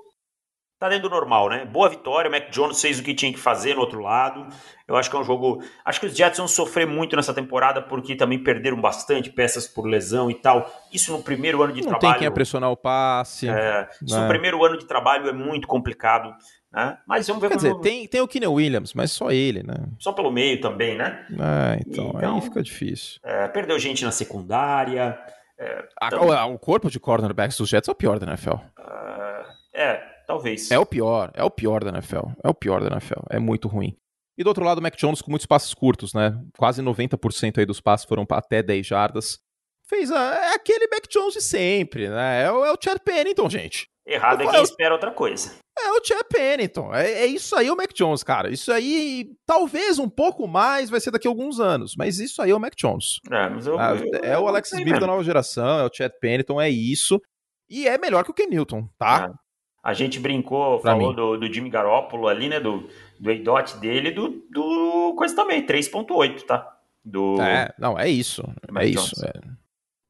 tá dentro do normal, né? Boa vitória, o Mac Jones fez o que tinha que fazer no outro lado. Eu acho que é um jogo. Acho que os Jets vão sofrer muito nessa temporada porque também perderam bastante peças por lesão e tal. Isso no primeiro ano de Não trabalho. Tem quem pressionar o passe. É, isso né? no primeiro ano de trabalho é muito complicado. Né? Mas vamos ver Quer dizer, tem, tem o Keenan Williams, mas só ele, né? Só pelo meio também, né? É, então, então aí fica difícil. É, perdeu gente na secundária. É, então... O corpo de cornerbacks dos Jets é o pior da NFL. Uh, é, talvez. É o pior, é o pior da NFL. É o pior da NFL. É muito ruim. E do outro lado, o Mac Jones com muitos passes curtos, né? Quase 90% aí dos passes foram para até 10 jardas. Fez a, é aquele Mac Jones de sempre, né? É o, é o Chad Pennington, gente. Errado é quem espera outra coisa. É o Chad Pennington. É, é, isso aí o Mac Jones, cara. Isso aí, talvez um pouco mais, vai ser daqui a alguns anos. Mas isso aí é o Mac Jones. É, mas eu, ah, eu, é o Alex Smith da nova geração, é o Chad Pennington, é isso. E é melhor que o Ken Newton, tá? É. A gente brincou, pra falou do, do, Jimmy Garoppolo ali, né? Do, do EDOT dele, do, do coisa também, 3.8, tá? Do... É, não, é isso. É isso. É.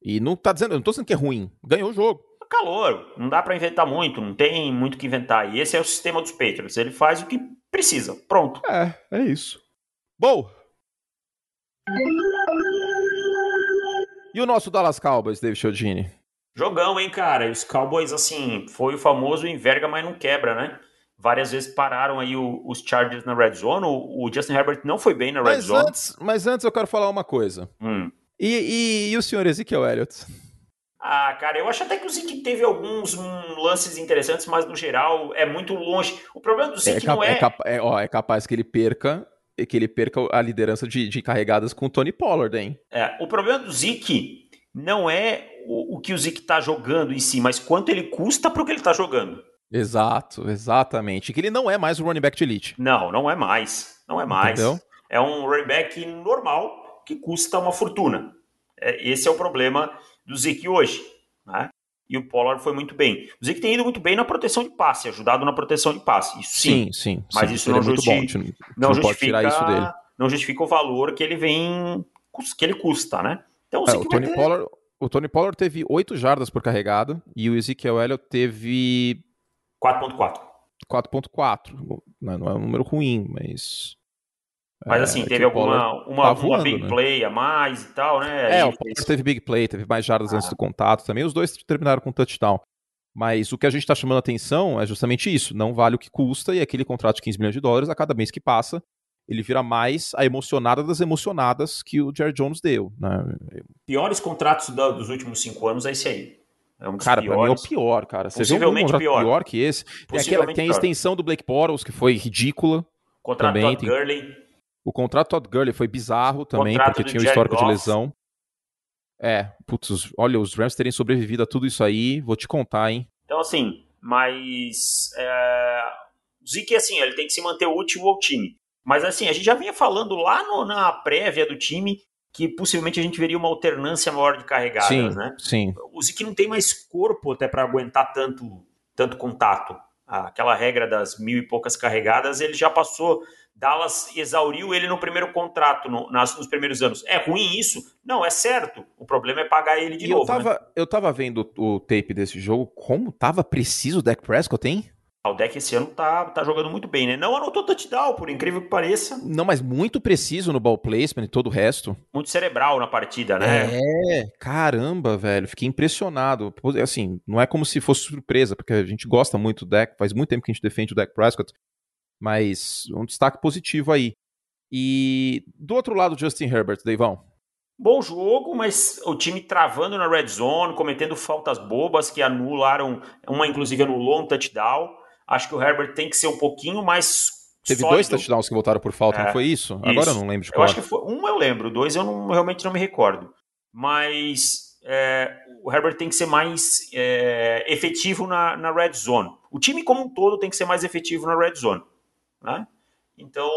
E não tá dizendo, eu não tô dizendo que é ruim. Ganhou o jogo calor, não dá para inventar muito, não tem muito que inventar. E esse é o sistema dos Patriots, ele faz o que precisa, pronto. É, é isso. Bom. E o nosso Dallas Cowboys, David Chiodini? Jogão, hein, cara? E os Cowboys, assim, foi o famoso enverga, mas não quebra, né? Várias vezes pararam aí o, os Chargers na red zone. O, o, Justin Herbert não foi bem na red mas zone. Antes, mas antes eu quero falar uma coisa. Hum. E, e, e o senhor Ezekiel Elliott? Ah, cara, eu acho até que o Zeke teve alguns um, lances interessantes, mas no geral é muito longe. O problema do Zeke é, não é... É, capa é, ó, é capaz que ele perca que ele perca a liderança de, de carregadas com o Tony Pollard, hein? É, o problema do Zeke não é o, o que o Zeke tá jogando em si, mas quanto ele custa pro que ele tá jogando. Exato, exatamente. Que ele não é mais o running back de elite. Não, não é mais. Não é mais. Entendeu? É um running back normal que custa uma fortuna. É, esse é o problema do Zeke hoje. Né? E o Pollard foi muito bem. O Zeke tem ido muito bem na proteção de passe, ajudado na proteção de passe. Isso sim. Sim, sim. Mas sim, isso não, é justifica, não, não, justifica, isso dele. não justifica o valor que ele vem, que ele custa, né? Então o, é, o Tony ter... Pollard, o Tony Pollard teve 8 jardas por carregado e o Ezekiel Elliott teve 4.4. 4.4. Não, não é um número ruim, mas Mas assim, é, teve alguma uma, tá voando, uma big né? play a mais e tal, né? É, o fez... teve big play, teve mais jardas ah. antes do contato também. Os dois terminaram com touchdown. Mas o que a gente está chamando a atenção é justamente isso. Não vale o que custa e aquele contrato de 15 milhões de dólares, a cada mês que passa, ele vira mais a emocionada das emocionadas que o Jerry Jones deu. Né? Piores contratos dos últimos cinco anos é esse aí. É um cara, piores. pra mim é o pior, cara. Você Possivelmente vê um pior. pior que esse. Tem, aquela, tem a extensão do Blake Bortles, que foi ridícula. Contrato também. Todd Gurley. O contrato Todd Gurley foi bizarro também, porque tinha um histórico Goff. de lesão. É, putz, olha, os Rams terem sobrevivido a tudo isso aí, vou te contar, hein? Então, assim, mas. É... O Zeke, assim, ele tem que se manter útil ao time. Mas, assim, a gente já vinha falando lá no, na prévia do time que possivelmente a gente veria uma alternância maior de carregadas, sim, né? Sim. O Zeke não tem mais corpo até para aguentar tanto, tanto contato. Aquela regra das mil e poucas carregadas, ele já passou. Dallas exauriu ele no primeiro contrato, no, nas, nos primeiros anos. É ruim isso? Não, é certo. O problema é pagar ele de e novo. Eu tava, né? eu tava vendo o tape desse jogo, como tava preciso o Dak Prescott, hein? O deck esse ano tá, tá jogando muito bem, né? Não anotou touchdown, por incrível que pareça. Não, mas muito preciso no ball placement e todo o resto. Muito cerebral na partida, né? É, caramba, velho. Fiquei impressionado. Assim, não é como se fosse surpresa, porque a gente gosta muito do deck, faz muito tempo que a gente defende o deck Prescott, mas um destaque positivo aí. E do outro lado, Justin Herbert, Deivão. Bom jogo, mas o time travando na red zone, cometendo faltas bobas que anularam, uma inclusive anulou um touchdown. Acho que o Herbert tem que ser um pouquinho mais Teve sólido. dois touchdowns que voltaram por falta, é, não foi isso? isso? Agora eu não lembro de qual. Eu acho que foi, um eu lembro, dois eu não, realmente não me recordo. Mas é, o Herbert tem que ser mais é, efetivo na, na red zone. O time como um todo tem que ser mais efetivo na red zone. Né? Então,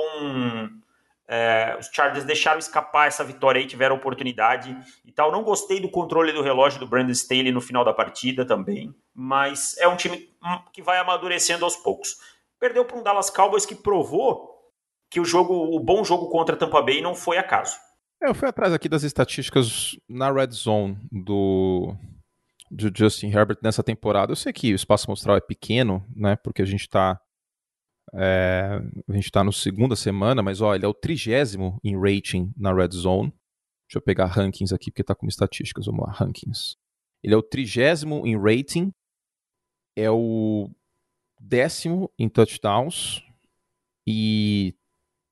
é, os Chargers deixaram escapar essa vitória aí, tiveram oportunidade e tal. Não gostei do controle do relógio do Brandon Staley no final da partida também, mas é um time que vai amadurecendo aos poucos. Perdeu para um Dallas Cowboys que provou que o jogo, o bom jogo contra Tampa Bay não foi acaso. É, eu fui atrás aqui das estatísticas na red zone do, do Justin Herbert nessa temporada. Eu sei que o espaço amostral é pequeno, né? Porque a gente está é, a gente está na segunda semana, mas ó, ele é o trigésimo em rating na Red Zone. Deixa eu pegar rankings aqui, porque está com estatísticas. Vamos lá, rankings. Ele é o trigésimo em rating, é o décimo em touchdowns e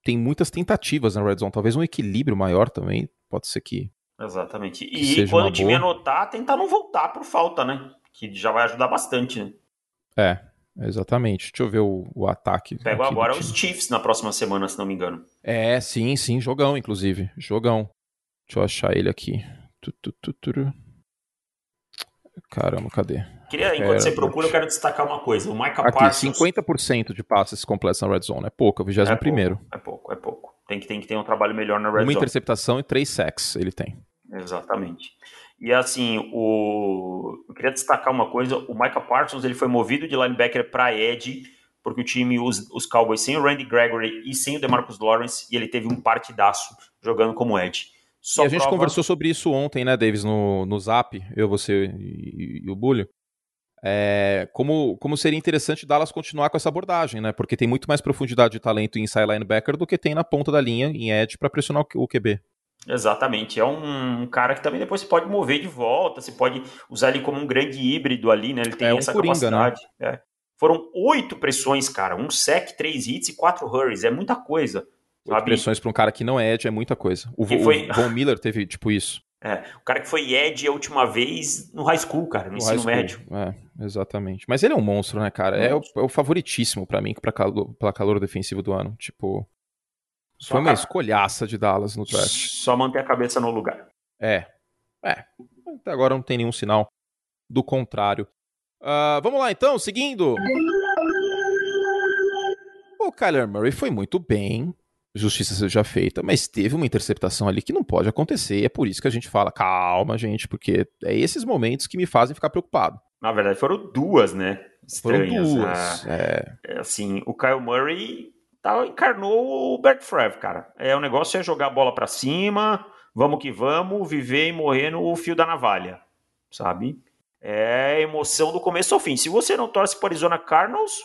tem muitas tentativas na Red Zone. Talvez um equilíbrio maior também. Pode ser que. Exatamente. E quando o time boa. anotar, tentar não voltar por falta, né? Que já vai ajudar bastante, né? É, Exatamente. Deixa eu ver o, o ataque. Pego agora os Chiefs na próxima semana, se não me engano. É, sim, sim. Jogão, inclusive. Jogão. Deixa eu achar ele aqui. Caramba, cadê? Queria, enquanto é, você procura, eu quero destacar uma coisa. O Michael aqui, Parsons... 50% de passes completos na Red Zone. É pouco, é o 21 é primeiro. É pouco, é pouco. Tem que, tem que ter um trabalho melhor na Red Uma Zone. Uma interceptação e três sacks ele tem. Exatamente. E assim, o... eu queria destacar uma coisa: o Michael Parsons ele foi movido de linebacker para Ed, porque o time, os, os Cowboys, sem o Randy Gregory e sem o Demarcus Lawrence, e ele teve um partidaço jogando como Ed. Só e a gente prova... conversou sobre isso ontem, né, Davis, no, no Zap, eu, você e, e o Bulho. É, como, como seria interessante Dallas continuar com essa abordagem, né? Porque tem muito mais profundidade de talento em inside linebacker do que tem na ponta da linha em edge para pressionar o QB. Exatamente. É um, cara que também depois você pode mover de volta, você pode usar ele como um grande híbrido ali, né? Ele tem é essa coringa, né? capacidade. Né? É. Foram oito pressões, cara. Um sec, três hits e quatro hurries. É muita coisa. Oito pressões para um cara que não é Ed é muita coisa. O, foi... o Von Miller teve tipo isso. É, o cara que foi Ed a última vez no high school, cara, no, no ensino médio. É, exatamente. Mas ele é um monstro, né, cara? É, o, é o favoritíssimo para mim pra calor, pela calor defensivo do ano. Tipo, só Foi uma escolhaça de Dallas no draft. Só manter a cabeça no lugar. É. É. Até agora não tem nenhum sinal do contrário. Uh, vamos lá então, seguindo. O Kyler Murray foi muito bem, justiça seja feita, mas teve uma interceptação ali que não pode acontecer. E é por isso que a gente fala, calma, gente, porque é esses momentos que me fazem ficar preocupado. Na verdade, foram duas, né? Estranhas. Foram duas. Né? É. é. Assim, o Kyle Murray tá, encarnou o Bert Favre, cara. É o negócio é jogar a bola para cima, vamos que vamos, viver e morrer no fio da navalha, sabe? É emoção do começo ao fim. Se você não torce para Arizona Cardinals,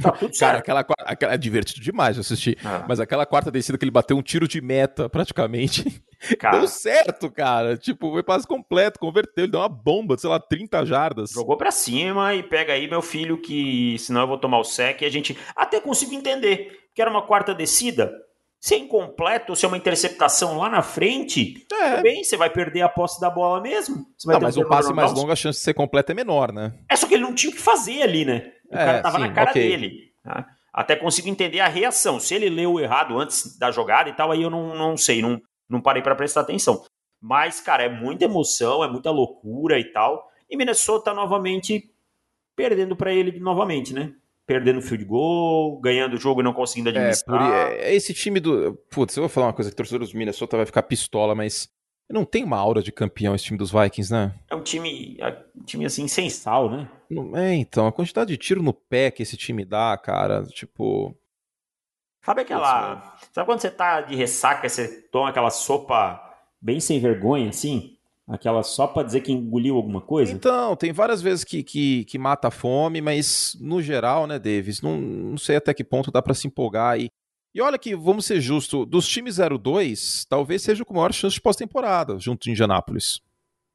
Tá tudo Cara, aquela, aquela é divertido demais de assistir. Ah. Mas aquela quarta descida que ele bateu um tiro de meta, praticamente. Cara, deu certo, cara. Tipo, foi passe completo, converteu, ele deu uma bomba, sei lá, 30 jardas. Jogou pra cima e pega aí meu filho, que senão eu vou tomar o sec. E a gente até consigo entender que era uma quarta descida. Se é incompleto, se é uma interceptação lá na frente, é. bem, você vai perder a posse da bola mesmo. Não, mas o passe mais longo, a chance de ser completo é menor, né? É só que ele não tinha o que fazer ali, né? O é, cara tava sim, na cara okay. dele. Tá? Até consigo entender a reação. Se ele leu errado antes da jogada e tal, aí eu não, não sei, não, não parei para prestar atenção. Mas, cara, é muita emoção, é muita loucura e tal. E Minnesota novamente perdendo para ele novamente, né? perdendo field goal, ganhando o jogo e não conseguindo é, administrar. É, por, é, esse time do. Putz, eu vou falar uma coisa que o torcedor dos Minnesota vai ficar pistola, mas não tem uma aura de campeão esse time dos Vikings, né? É um time, é um time assim, sem sal, né? É, então, a quantidade de tiro no pé que esse time dá, cara, tipo. Sabe aquela. Sabe quando você tá de ressaca e você toma aquela sopa bem sem vergonha, assim? Aquela só para dizer que engoliu alguma coisa? Então, tem várias vezes que, que, que mata a fome, mas no geral, né, Davis, não, não sei até que ponto dá para se empolgar. E, e olha que, vamos ser justos, dos times 02, talvez seja com maior chance de pós-temporada, junto de Indianápolis.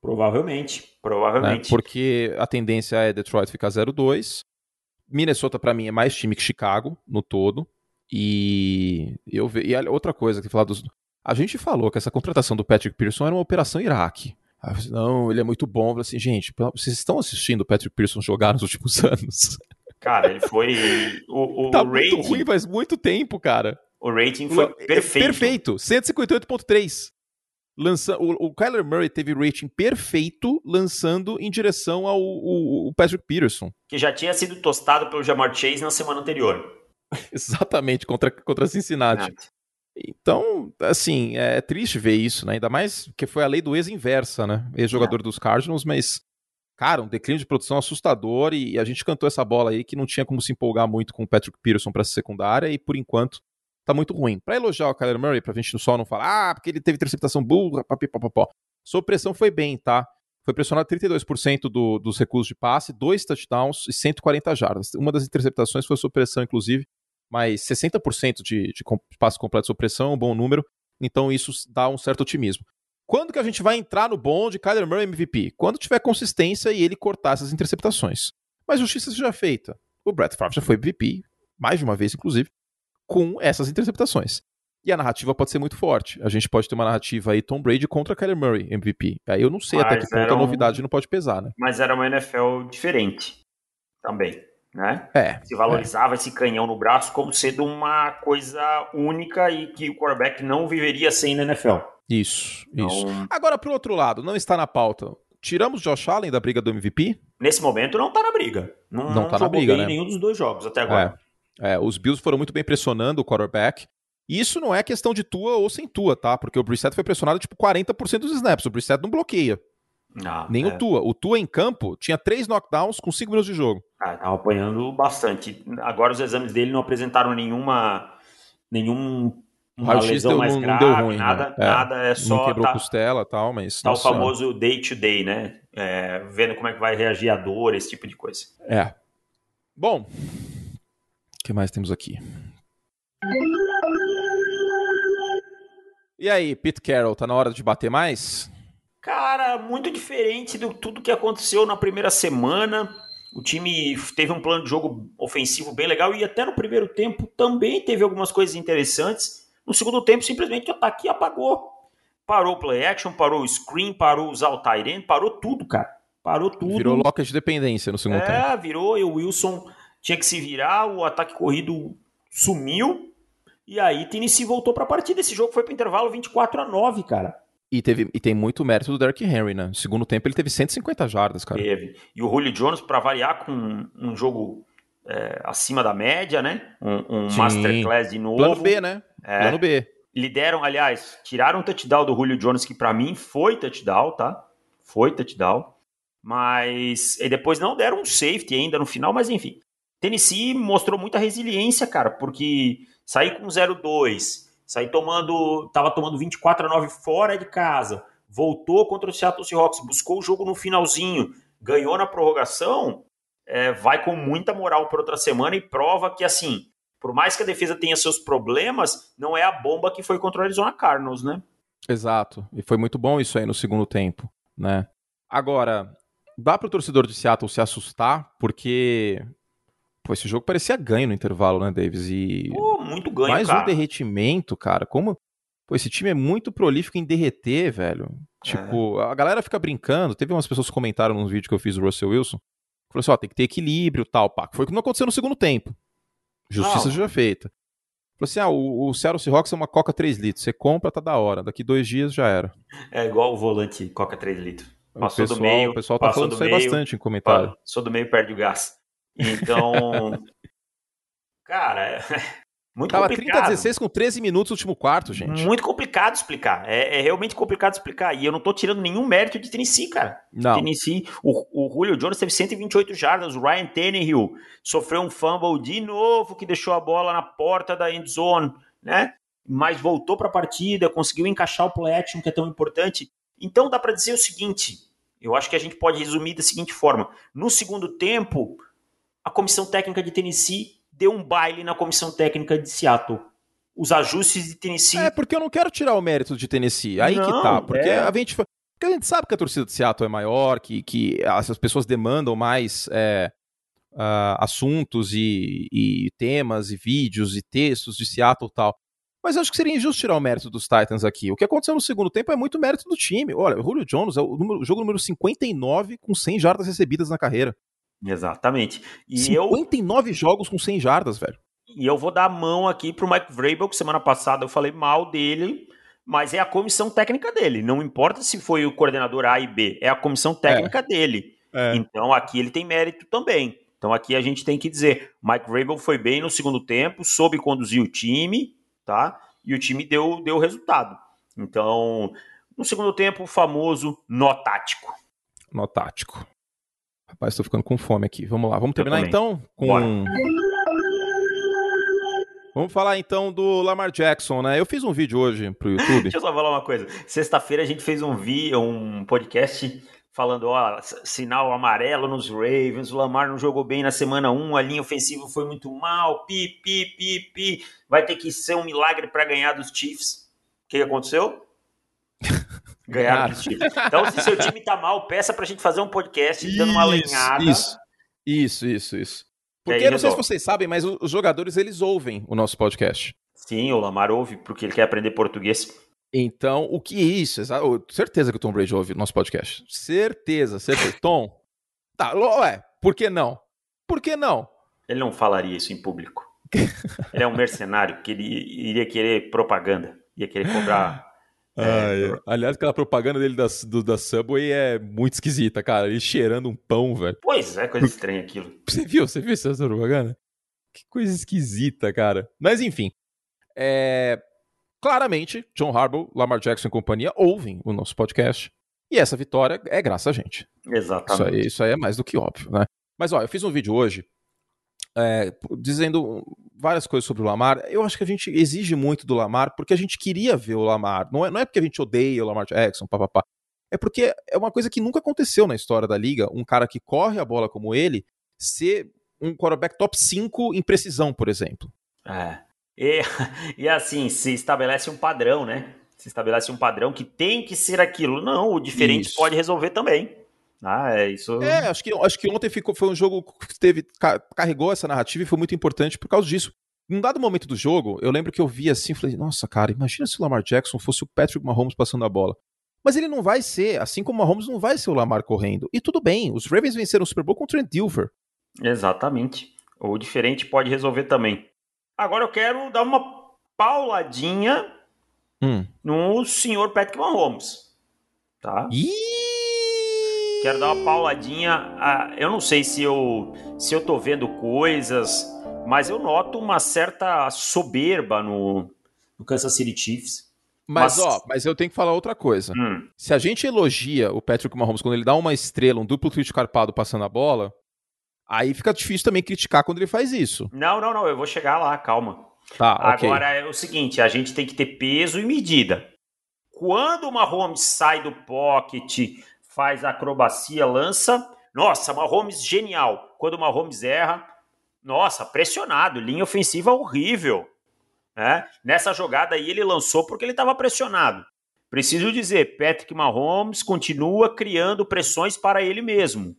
Provavelmente, provavelmente. Né? Porque a tendência é Detroit ficar 0-2. Minnesota, para mim, é mais time que Chicago, no todo. E eu ve... e outra coisa que falar dos. A gente falou que essa contratação do Patrick Pearson era uma operação Iraque. Falei, não, ele é muito bom. Eu falei assim, gente, vocês estão assistindo o Patrick Pearson jogar nos últimos anos? Cara, ele foi. O, o tá rating... muito ruim faz muito tempo, cara. O rating foi perfeito. Perfeito, 158.3. Lança... O, o Kyler Murray teve rating perfeito lançando em direção ao o, Patrick Peterson. Que já tinha sido tostado pelo Jamar Chase na semana anterior. Exatamente, contra, contra Cincinnati. Então, assim, é triste ver isso, né? Ainda mais que foi a lei do ex-inversa, né? Ex-jogador é. dos Cardinals, mas, cara, um declínio de produção assustador e a gente cantou essa bola aí que não tinha como se empolgar muito com o Patrick Peterson para secundária e, por enquanto, tá muito ruim. Para elogiar o Kyler Murray, pra gente só não falar, ah, porque ele teve interceptação burra, papipapapó. Sua pressão foi bem, tá? Foi pressionado 32% do, dos recursos de passe, dois touchdowns e 140 jardas. Uma das interceptações foi sua pressão, inclusive, mas 60% de, de passe completo sob pressão é um bom número, então isso dá um certo otimismo. Quando que a gente vai entrar no bonde Kyler Murray MVP? Quando tiver consistência e ele cortar essas interceptações. Mas justiça seja feita. O Brett Favre já foi MVP, mais de uma vez inclusive, com essas interceptações. E a narrativa pode ser muito forte. A gente pode ter uma narrativa aí Tom Brady contra Kyler Murray MVP. Aí eu não sei Mas até que ponto um... a novidade não pode pesar, né? Mas era uma NFL diferente também né? É, se valorizava é. esse canhão no braço como sendo uma coisa única e que o quarterback não viveria sem na NFL. Isso, então... isso. Agora, pro outro lado, não está na pauta. Tiramos Josh Allen da briga do MVP? Nesse momento não está na briga. Não, não, tá na briga, né? nenhum dos dois jogos até agora. É. é, os Bills foram muito bem pressionando o quarterback. E isso não é questão de tua ou sem tua, tá? Porque o Brissett foi pressionado tipo 40% dos snaps. O Brissett não bloqueia. Não, Nem é. o Tua. O Tua em campo tinha três knockdowns com cinco minutos de jogo. Ah, tava apanhando bastante. Agora os exames dele não apresentaram nenhuma nenhum uma lesão deu, mais não, grave, não deu ruim, nada, né? é, nada, é só não quebrou tá, costela tal, mas tá o famoso day to day, né? É, vendo como é que vai reagir a dor, esse tipo de coisa. É. Bom, o que mais temos aqui? E aí, Pete Carroll, tá na hora de bater mais? Cara, muito diferente do tudo que aconteceu na primeira semana. O time teve um plano de jogo ofensivo bem legal e até no primeiro tempo também teve algumas coisas interessantes. No segundo tempo, simplesmente o ataque apagou. Parou o play action, parou o screen, parou usar o tight end, parou tudo, cara. Parou tudo. Virou loca de dependência no segundo é, tempo. É, virou. E o Wilson tinha que se virar, o ataque corrido sumiu. E aí Tennessee voltou para a partida. Esse jogo foi para intervalo 24 a 9, cara. E, teve, e tem muito mérito do Derrick Henry, né? No segundo tempo ele teve 150 jardas, cara. Teve. E o Julio Jones, para variar, com um, jogo é, acima da média, né? Um, um masterclass de novo. Plano B, né? É, Plano B. Lideram, aliás, tiraram o touchdown do Julio Jones, que para mim foi touchdown, tá? Foi touchdown. Mas e depois não deram um safety ainda no final, mas enfim. Tennessee mostrou muita resiliência, cara, porque sair com 0-2 sair tomando, tava tomando 24 a 9 fora de casa, voltou contra o Seattle Seahawks, buscou o jogo no finalzinho, ganhou na prorrogação, é, vai com muita moral para outra semana e prova que, assim, por mais que a defesa tenha seus problemas, não é a bomba que foi contra o Arizona Cardinals, né? Exato. E foi muito bom isso aí no segundo tempo, né? Agora, dá para o torcedor de Seattle se assustar, porque pô, esse jogo parecia ganho no intervalo, né, Davis? E pô, muito ganho, mais cara. um derretimento, cara. Como pô, esse time é muito prolífico em derreter, velho. Tipo, é. a galera fica brincando. Teve umas pessoas que comentaram num vídeo que eu fiz do Russell Wilson. Falou assim, ó, tem que ter equilíbrio, tal, pá. Foi o que não aconteceu no segundo tempo. Justiça já feita. Falou assim: ah, o, o Seattle Seahawks é uma Coca 3 litros. Você compra, tá da hora. Daqui dois dias já era. É igual o volante Coca 3 litros. Passou pessoal, do meio. O pessoal tá falando isso aí bastante em comentário. Passou do meio perde o gás. Então. cara, muito Tava complicado. 30 a 16 com 13 minutos no último quarto, gente. Muito complicado explicar. É, é, realmente complicado explicar. E eu não tô tirando nenhum mérito de Tennessee, cara. Não. Tennessee, o, o Julio Jones teve 128 jardas. O Ryan Tannehill sofreu um fumble de novo que deixou a bola na porta da end zone, né? Mas voltou para a partida, conseguiu encaixar o play action que é tão importante. Então dá para dizer o seguinte: eu acho que a gente pode resumir da seguinte forma: no segundo tempo, a comissão técnica de Tennessee deu um baile na comissão técnica de Seattle. Os ajustes de Tennessee. É, porque eu não quero tirar o mérito de Tennessee. Aí não, que tá. Porque é. a gente. Porque a gente sabe que a torcida de Seattle é maior, que, que as pessoas demandam mais é, uh, assuntos e, e, temas e vídeos e textos de Seattle e tal. Mas eu acho que seria injusto tirar o mérito dos Titans aqui. O que aconteceu no segundo tempo é muito mérito do time. Olha, o Julio Jones é o, número, o jogo número 59 com 100 jardas recebidas na carreira. Exatamente. E 59 eu... jogos com 100 jardas, velho. E eu vou dar a mão aqui pro Mike Vrabel, que semana passada eu falei mal dele, mas é a comissão técnica dele. Não importa se foi o coordenador A e B, é a comissão técnica é. dele. É. Então aqui ele tem mérito também. Então aqui a gente tem que dizer, Mike Vrabel foi bem no segundo tempo, soube conduzir o time, tá? E o time deu deu resultado. Então, no segundo tempo, o famoso nó tático. Nó tático. Rapaz, estou ficando com fome aqui. Vamos lá, vamos terminar então com. Bora. Vamos falar então do Lamar Jackson, né? Eu fiz um vídeo hoje pro YouTube. Deixa eu só falar uma coisa. Sexta-feira a gente fez um vi, um podcast falando, ó, sinal amarelo nos Ravens, o Lamar não jogou bem na semana 1, a linha ofensiva foi muito mal, pi, pi, pi, pi. Vai ter que ser um milagre para ganhar dos Chiefs. O que aconteceu? Ganharam dos Chiefs. Então, se seu time tá mal, peça pra gente fazer um podcast isso, dando uma lenhada. Isso, isso, isso. isso. Porque eu não sei se vocês sabem, mas os jogadores eles ouvem o nosso podcast. Sim, o Lamar ouve porque ele quer aprender português. Então, o que é isso? Certeza que o Tom Brady ouve o nosso podcast. Certeza, certeza. Tom, tá, ué, por que não? Por que não? Ele não falaria isso em público. ele é um mercenário que ele iria querer propaganda, ia querer cobrar é, é. Aliás, aquela propaganda dele da, do, da Subway é muito esquisita, cara. Ele cheirando um pão, velho. Pois é, coisa estranha aquilo. Você viu? Você viu essa propaganda? Que coisa esquisita, cara. Mas enfim. É... Claramente, John Harbaugh, Lamar Jackson e companhia ouvem o nosso podcast. E essa vitória é graças a gente. Exatamente. Isso aí, isso aí é mais do que óbvio, né? Mas, ó, eu fiz um vídeo hoje é, dizendo várias coisas sobre o Lamar. Eu acho que a gente exige muito do Lamar porque a gente queria ver o Lamar. Não é, não é porque a gente odeia o Lamar Jackson, papapá. É porque é uma coisa que nunca aconteceu na história da liga. Um cara que corre a bola como ele ser um quarterback top 5 em precisão, por exemplo. É. E, e assim, se estabelece um padrão, né? Se estabelece um padrão que tem que ser aquilo. Não, o diferente Isso. pode resolver também. Ah, é isso. É, acho que, acho que ontem ficou, foi um jogo que teve, carregou essa narrativa e foi muito importante por causa disso. Num dado momento do jogo, eu lembro que eu vi assim e falei, nossa, cara, imagina se o Lamar Jackson fosse o Patrick Mahomes passando a bola. Mas ele não vai ser, assim como o Mahomes não vai ser o Lamar correndo. E tudo bem, os Ravens venceram o Super Bowl com o Trent Dilfer. Exatamente. O diferente pode resolver também. Agora eu quero dar uma pauladinha hum. no senhor Patrick Mahomes. Tá? Ih! Quero dar uma pauladinha. eu não sei se eu se eu tô vendo coisas, mas eu noto uma certa soberba no, no Kansas City Chiefs. Mas, mas, ó, mas eu tenho que falar outra coisa. Hum. Se a gente elogia o Patrick Mahomes quando ele dá uma estrela, um duplo tweet carpado passando a bola, aí fica difícil também criticar quando ele faz isso. Não, não, não, eu vou chegar lá, calma. Tá, Agora okay. é o seguinte, a gente tem que ter peso e medida. Quando o Mahomes sai do pocket, faz a acrobacia, lança, Nossa, Mahomes genial. Quando o Mahomes erra, nossa, pressionado, linha ofensiva horrível. Né? Nessa jogada aí ele lançou porque ele estava pressionado. Preciso dizer, Patrick Mahomes continua criando pressões para ele mesmo.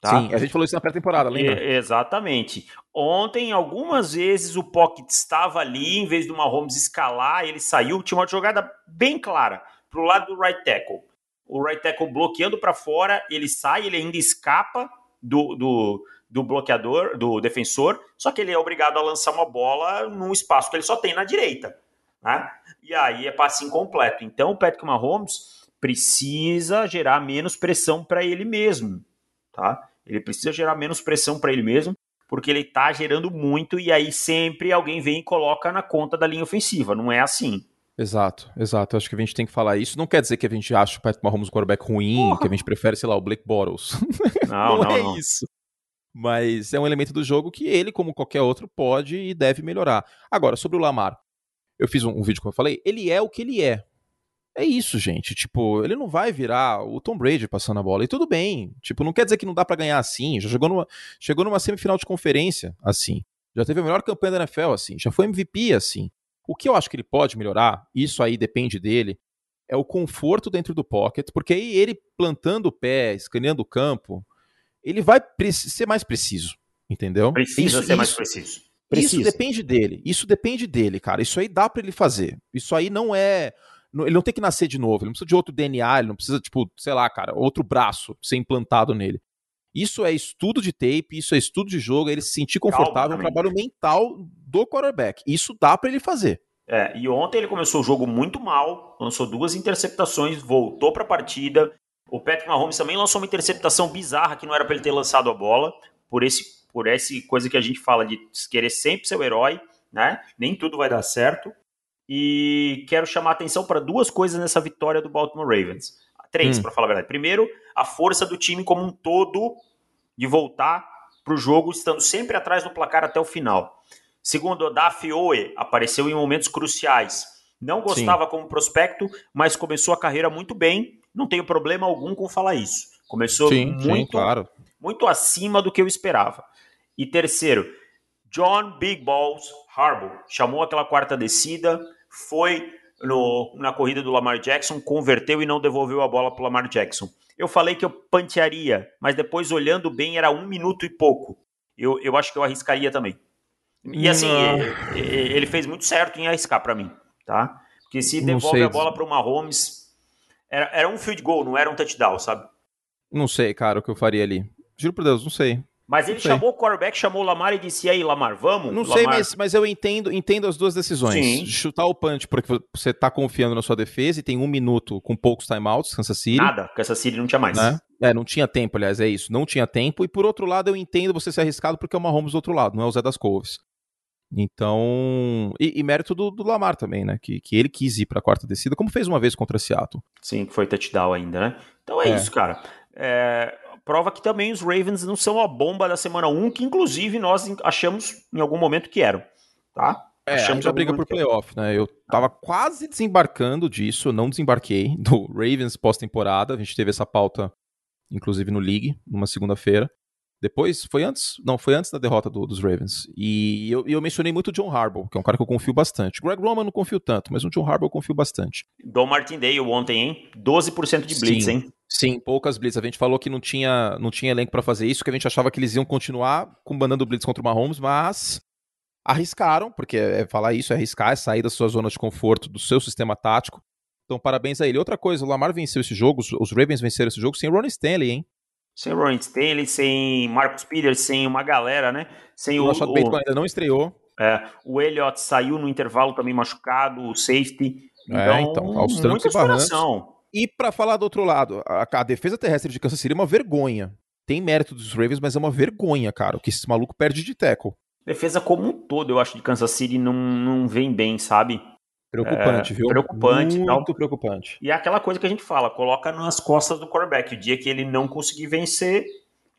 Tá? Sim, a gente falou isso na pré-temporada, lembra? exatamente. Ontem, algumas vezes, o Pocket estava ali, em vez do Mahomes escalar, ele saiu, tinha uma jogada bem clara para o lado do right tackle. O right tackle bloqueando para fora, ele sai, ele ainda escapa do, do, do bloqueador, do defensor, só que ele é obrigado a lançar uma bola num espaço que ele só tem na direita. Né? E aí é passe incompleto. Então o Patrick Mahomes precisa gerar menos pressão para ele mesmo. Tá? Ele precisa gerar menos pressão para ele mesmo, porque ele está gerando muito e aí sempre alguém vem e coloca na conta da linha ofensiva. Não é assim. Exato, exato. Acho que a gente tem que falar isso. Não quer dizer que a gente acha o Patrick Mahomes um quarterback ruim, Porra. que a gente prefere, sei lá, o Blake Bottles. Não, não, não é não. isso. Mas é um elemento do jogo que ele, como qualquer outro, pode e deve melhorar. Agora, sobre o Lamar. Eu fiz um, um vídeo, como eu falei, ele é o que ele é. É isso, gente. Tipo, ele não vai virar o Tom Brady passando a bola. E tudo bem. Tipo, não quer dizer que não dá para ganhar assim. Já chegou numa, chegou numa semifinal de conferência assim. Já teve a melhor campanha da NFL assim. Já foi MVP assim. O que eu acho que ele pode melhorar, isso aí depende dele, é o conforto dentro do pocket, porque aí ele plantando o pé, escaneando o campo, ele vai ser mais preciso, entendeu? Precisa isso, ser mais preciso. Precisa. Isso depende dele. Isso depende dele, cara. Isso aí dá para ele fazer. Isso aí não é ele não tem que nascer de novo, ele não precisa de outro DNA, ele não precisa, tipo, sei lá, cara, outro braço ser implantado nele. Isso é estudo de tape, isso é estudo de jogo, é ele se sentir confortável, é um trabalho mental do quarterback. Isso dá para ele fazer. É, e ontem ele começou o jogo muito mal, lançou duas interceptações, voltou para a partida. O Patrick Mahomes também lançou uma interceptação bizarra que não era para ele ter lançado a bola, por esse por essa coisa que a gente fala de querer sempre ser o herói, né? Nem tudo vai dar certo. E quero chamar a atenção para duas coisas nessa vitória do Baltimore Ravens. Três, hum. para falar a verdade. Primeiro, a força do time como um todo de voltar para o jogo, estando sempre atrás do placar até o final. Segundo, Daf Oe apareceu em momentos cruciais. Não gostava Sim. como prospecto, mas começou a carreira muito bem. Não tenho problema algum com falar isso. Começou sim, muito, sim, claro. muito acima do que eu esperava. E terceiro, John Big Balls Harbaugh chamou aquela quarta descida, foi no, na corrida do Lamar Jackson, converteu e não devolveu a bola para o Lamar Jackson. Eu falei que eu pantearia, mas depois olhando bem era um minuto e pouco. Eu, eu acho que eu arriscaria também. E assim, ele, ele, fez muito certo em arriscar para mim, tá? Porque se devolve a bola para o Mahomes, era, era um field goal, não era um touchdown, sabe? Não sei, cara, o que eu faria ali. Juro por Deus, não sei. Mas ele chamou o quarterback, chamou o Lamar e disse: aí, Lamar, vamos? Não Lamar. sei, mas, mas eu entendo, entendo as duas decisões. Sim. Chutar o punch porque você tá confiando na sua defesa e tem um minuto com poucos timeouts, Kansas City. Nada, Kansas City não tinha mais. Né? É, não tinha tempo, aliás, é isso. Não tinha tempo. E por outro lado, eu entendo você ser arriscado porque é o Mahomes do outro lado, não é o Zé das Couves. Então. E, e mérito do, do, Lamar também, né? Que, que ele quis ir pra quarta descida, como fez uma vez contra Seattle. Sim, que foi touchdown ainda, né? Então é, é. isso, cara. É, prova que também os Ravens não são a bomba da semana 1, que inclusive nós achamos em algum momento que eram, tá? É, achamos a briga por playoff, né? Eu tava quase desembarcando disso, não desembarquei, do Ravens pós-temporada. A gente teve essa pauta, inclusive, no League, numa segunda-feira. Depois, foi antes? Não, foi antes da derrota do, dos Ravens. E eu, eu, mencionei muito o John Harbaugh, que é um cara que eu confio bastante. Greg Roman não confio tanto, mas o John Harbaugh eu confio bastante. Dom Martindale ontem, hein? 12% de blitz, Sim. hein? Sim, poucas blitz. A gente falou que não tinha, não tinha elenco para fazer isso, que a gente achava que eles iam continuar comandando blitz contra o Mahomes, mas arriscaram, porque é, é falar isso, é arriscar, é sair da sua zona de conforto, do seu sistema tático. Então, parabéns a ele. Outra coisa, o Lamar venceu esse jogo, os Ravens venceram esse jogo sem Ronnie Stanley, hein? Sem Ron Stanley, sem Marcus Peters, sem uma galera, né? Sem o, o Rashad Bateman ainda não estreou. É, o Elliott saiu no intervalo também machucado, o safety. Então, é, então aos muita exploração. E para falar do outro lado, a, a, defesa terrestre de Kansas City é uma vergonha. Tem mérito dos Ravens, mas é uma vergonha, cara, o que esse maluco perde de tackle. Defesa como um todo, eu acho, de Kansas City não, não vem bem, sabe? Preocupante, é, viu? Preocupante. Muito tal. preocupante. E é aquela coisa que a gente fala, coloca nas costas do quarterback. O dia que ele não conseguir vencer...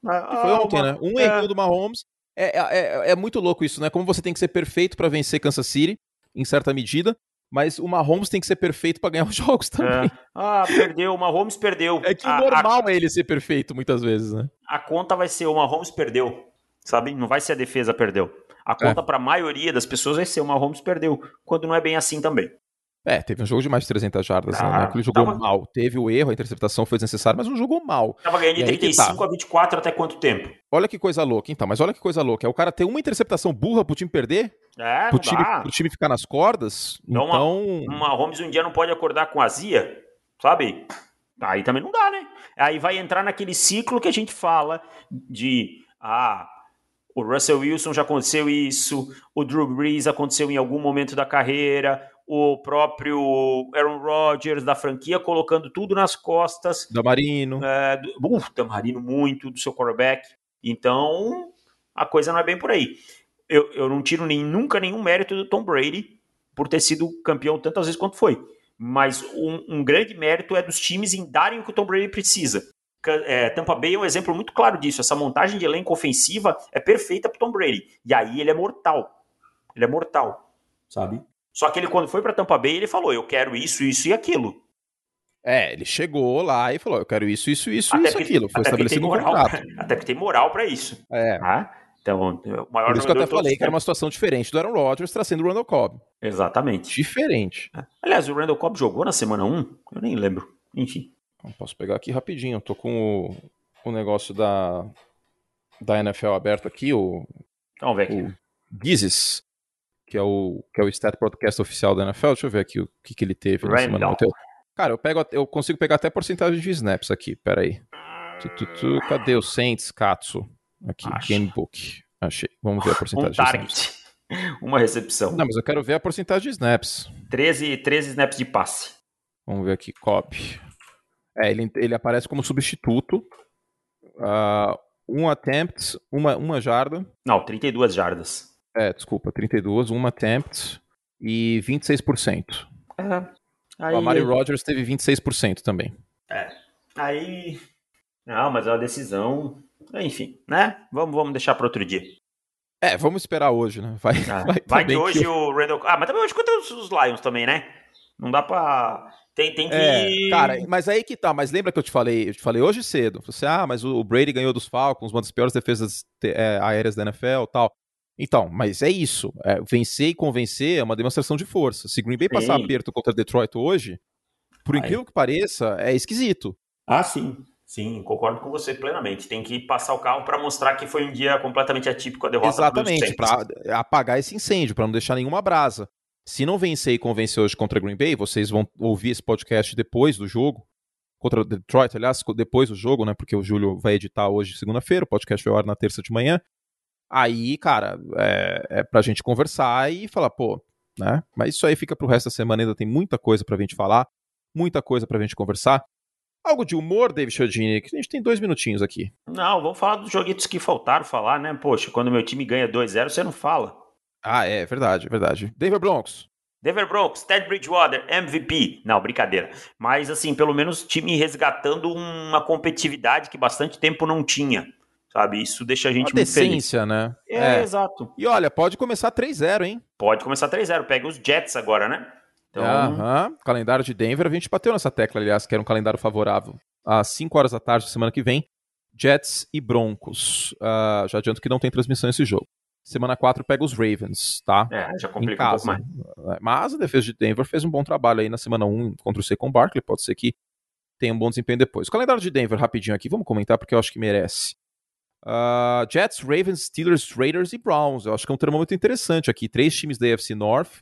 Ah, foi ontem, uma... né? Um é... erro do Mahomes. É, é, é, é, muito louco isso, né? Como você tem que ser perfeito para vencer Kansas City, em certa medida, mas o Mahomes tem que ser perfeito para ganhar os jogos também. É. Ah, perdeu, o Mahomes perdeu. É que o normal a... é ele ser perfeito muitas vezes, né? A conta vai ser o Mahomes perdeu, sabe? Não vai ser a defesa perdeu. A conta é. para a maioria das pessoas vai ser o Mahomes perdeu, quando não é bem assim também. É, teve um jogo de mais de 300 jardas, né? ah, né? Ele jogou tava... mal. Teve o erro, a interceptação foi desnecessária, mas não jogou mal. Tava ganhando de 35 tá. a 24 até quanto tempo? Olha que coisa louca, então. Mas olha que coisa louca. É o cara ter uma interceptação burra pro time perder? É, pro time, pro time ficar nas cordas? Então. então... Uma, uma Holmes um dia não pode acordar com azia, sabe? Aí também não dá, né? Aí vai entrar naquele ciclo que a gente fala de. Ah, o Russell Wilson já aconteceu isso, o Drew Brees aconteceu em algum momento da carreira, o próprio Aaron Rodgers da franquia colocando tudo nas costas. Da Marino. É, do, uh, da Marino muito, do seu quarterback. Então, a coisa não é bem por aí. Eu, eu não tiro nem, nunca nenhum mérito do Tom Brady por ter sido campeão tantas vezes quanto foi. Mas um, um grande mérito é dos times em darem o que o Tom Brady precisa. É, Tampa Bay é um exemplo muito claro disso. Essa montagem de elenco ofensiva é perfeita para Tom Brady. E aí ele é mortal. Ele é mortal, sabe? Só que ele, quando foi para Tampa Bay, ele falou: eu quero isso, isso e aquilo. É, ele chegou lá e falou: eu quero isso, isso, isso e isso, aquilo. Foi estabelecido no contrato. Até porque tem moral para isso. É. Tá? Então, o maior Por isso que eu até falei que era uma situação diferente do Aaron Rodgers trazendo o Randall Cobb. Exatamente. Diferente. É. Aliás, o Randall Cobb jogou na semana 1? Eu nem lembro. Enfim. Posso pegar aqui rapidinho. Eu tô com o, o negócio da, da NFL aberto aqui, o. Vamos ver aqui. O Gizes que é o que é o stat podcast oficial da NFL. Deixa eu ver aqui o que, que ele teve na semana. Cara, eu pego eu consigo pegar até porcentagem de snaps aqui. Pera aí. Tu, tu, tu, cadê o Saints Katsu? Aqui, Acho. Gamebook. Achei. Vamos ver a porcentagem um target. de snaps. Uma recepção. Não, mas eu quero ver a porcentagem de snaps. 13, 13 snaps de passe. Vamos ver aqui, copy. É, ele, ele aparece como substituto. Uh, um attempt, uma, uma jarda. Não, 32 jardas. É, desculpa, 32, uma attempt e 26%. É. Aí... O Amari Rogers teve 26% também. É. Aí. Não, mas é uma decisão. Enfim, né? Vamos, vamos deixar para outro dia. É, vamos esperar hoje, né? Vai, ah, vai, vai que hoje que... o Randall. Ah, mas também hoje contra os Lions também, né? Não dá pra. Tem, tem que. É, cara, mas aí que tá. Mas lembra que eu te falei, eu te falei hoje cedo. Você, ah, mas o Brady ganhou dos Falcons, uma das piores defesas é, aéreas da NFL tal. Então, mas é isso. É, vencer e convencer é uma demonstração de força. Se Green Bay sim. passar aperto contra Detroit hoje, por incrível que pareça, é esquisito. Ah, sim. Sim, concordo com você plenamente. Tem que passar o carro para mostrar que foi um dia completamente atípico a derrota Exatamente, para apagar esse incêndio, para não deixar nenhuma brasa. Se não vencer e convencer hoje contra Green Bay, vocês vão ouvir esse podcast depois do jogo, contra Detroit, aliás, depois do jogo, né? Porque o Júlio vai editar hoje, segunda-feira, o podcast vai ao ar na terça de manhã. Aí, cara, é, é pra gente conversar e falar, pô, né? Mas isso aí fica pro resto da semana, ainda tem muita coisa pra gente falar, muita coisa pra gente conversar. Algo de humor, David Chodini, que a gente tem dois minutinhos aqui. Não, vamos falar dos joguetos que faltaram falar, né? Poxa, quando meu time ganha 2-0, você não fala. Ah, é, verdade, verdade. Denver Broncos. Denver Broncos, Ted Bridgewater, MVP. Não, brincadeira. Mas, assim, pelo menos time resgatando uma competitividade que bastante tempo não tinha sabe? Isso deixa a gente Uma muito decência, feliz. né? É, é, exato. E olha, pode começar 3-0, hein? Pode começar 3-0. Pega os Jets agora, né? Então... Aham. Calendário de Denver, a gente bateu nessa tecla, aliás, que era um calendário favorável. Às 5 horas da tarde, semana que vem, Jets e Broncos. Uh, já adianto que não tem transmissão esse jogo. Semana 4 pega os Ravens, tá? É, já complica um pouco mais. Mas a defesa de Denver fez um bom trabalho aí na semana 1 contra o Saquon Barkley, pode ser que tenha um bom desempenho depois. O calendário de Denver, rapidinho aqui, vamos comentar porque eu acho que merece. Uh, Jets, Ravens, Steelers, Raiders e Browns. Eu acho que é um termômetro interessante aqui. Três times da AFC North.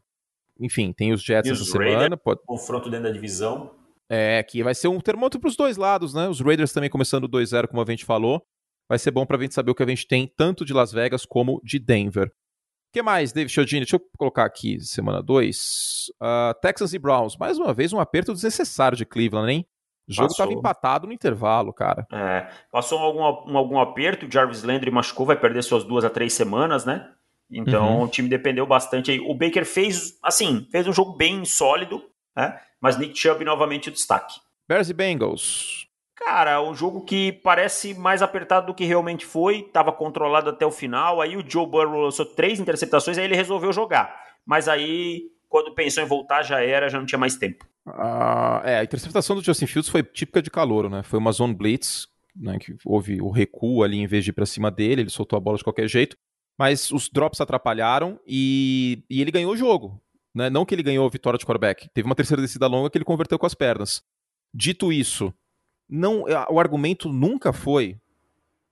Enfim, tem os Jets essa semana. Pode... Confronto dentro da divisão. É, que vai ser um termômetro para os dois lados, né? Os Raiders também começando 2-0, como a gente falou. Vai ser bom para a gente saber o que a gente tem, tanto de Las Vegas como de Denver. O que mais, David Chiodini? Deixa eu colocar aqui, semana 2. Uh, ah, Texans e Browns. Mais uma vez, um aperto desnecessário de Cleveland, hein? O jogo estava empatado no intervalo, cara. É, passou algum, algum aperto, o Jarvis Landry machucou, vai perder suas duas a três semanas, né? Então uhum. o time dependeu bastante aí. O Baker fez, assim, fez um jogo bem sólido, né? Mas Nick Chubb novamente o destaque. Bears e Bengals. Cara, um jogo que parece mais apertado do que realmente foi, estava controlado até o final. Aí o Joe Burrow lançou três interceptações, aí ele resolveu jogar. Mas aí quando pensou em voltar já era, já não tinha mais tempo. Ah, é, a interceptação do Justin Fields foi típica de calor, né? Foi uma zone blitz, né, que houve o recuo ali em vez de ir para cima dele, ele soltou a bola de qualquer jeito, mas os drops atrapalharam e, e ele ganhou o jogo. Né? Não que ele ganhou a vitória de quarterback, teve uma terceira descida longa que ele converteu com as pernas. Dito isso, não, o argumento nunca foi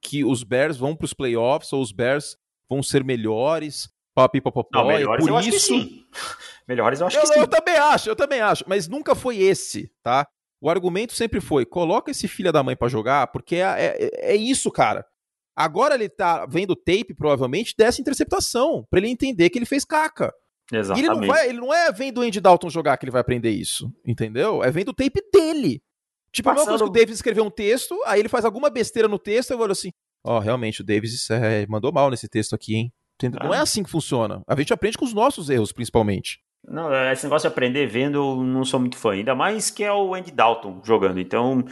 que os Bears vão para os playoffs ou os Bears vão ser melhores. Papi, não, melhores por isso... Melhores eu acho eu, que sim. Eu também acho, eu também acho. Mas nunca foi esse, tá? O argumento sempre foi: coloca esse filho da mãe para jogar, porque é, é, é, isso, cara. Agora ele tá vendo tape, provavelmente, dessa interceptação, para ele entender que ele fez caca. Exatamente. E ele não, vai, ele não é vendo o Andy Dalton jogar que ele vai aprender isso, entendeu? É vendo o tape dele. Tipo, Passando... a mesma coisa que o Davis escreveu um texto, aí ele faz alguma besteira no texto, eu olho assim, ó, oh, realmente, o Davis é, mandou mal nesse texto aqui, hein? Não é assim que funciona. A gente aprende com os nossos erros, principalmente. Não, esse negócio de aprender vendo, eu não sou muito fã. Ainda mais que é o Andy Dalton jogando. Então,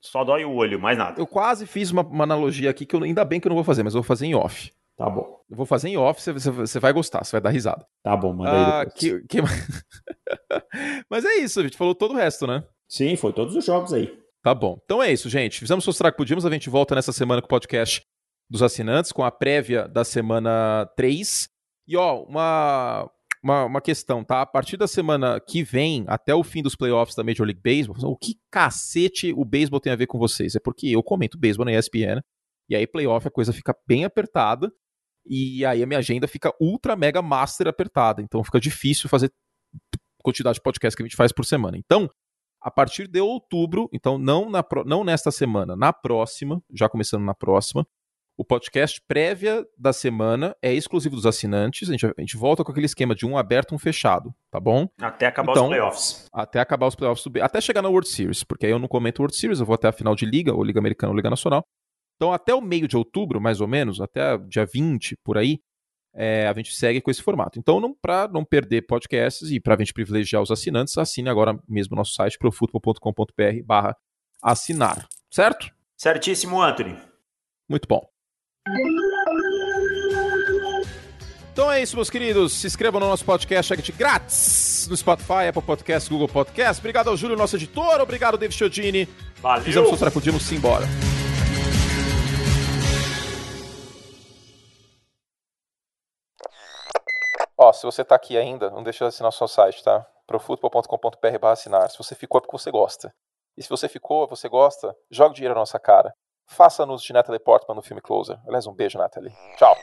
só dói o olho, mais nada. Eu quase fiz uma, uma analogia aqui que eu, ainda bem que eu não vou fazer, mas eu vou fazer em off. Tá bom. Eu vou fazer em off, você, você vai gostar, você vai dar risada. Tá bom, manda aí ah, que, que... Mas é isso, a gente falou todo o resto, né? Sim, foi todos os jogos aí. Tá bom. Então é isso, gente. Fizemos o mostrar que podíamos. A gente volta nessa semana com o podcast dos assinantes, com a prévia da semana 3. E ó, uma, uma, uma, questão, tá? A partir da semana que vem, até o fim dos playoffs da Major League Baseball, o que cacete o beisebol tem a ver com vocês? É porque eu comento beisebol na ESPN, e aí playoff a coisa fica bem apertada, e aí a minha agenda fica ultra mega master apertada, então fica difícil fazer quantidade de podcast que a gente faz por semana. Então, a partir de outubro, então não, na, não nesta semana, na próxima, já começando na próxima, o podcast prévia da semana é exclusivo dos assinantes. A gente, a gente volta com aquele esquema de um aberto e um fechado, tá bom? Até acabar então, os playoffs. Até acabar os playoffs. Até chegar na World Series, porque aí eu não comento World Series, eu vou até a final de Liga, ou Liga Americana ou Liga Nacional. Então, até o meio de outubro, mais ou menos, até dia 20, por aí, é, a gente segue com esse formato. Então, para não perder podcasts e para a gente privilegiar os assinantes, assine agora mesmo nosso site profutbol.com.br barra assinar. Certo? Certíssimo, Anthony. Muito bom. Então é isso, meus queridos. Se inscrevam no nosso podcast Act grátis no Spotify, Apple Podcast, Google Podcast. Obrigado ao Júlio, nosso editor. Obrigado, David Chiodini. Valeu. Fizemos o Tracudimos sim embora. Ó, se você tá aqui ainda, não deixa de assinar o seu site, tá? profutbol.com.br assinar. Se você ficou é porque você gosta. E se você ficou, você gosta, joga dinheiro na nossa cara. Faça-nos de Natalie Portman no filme Closer. Aliás, um beijo, Natalie. Tchau.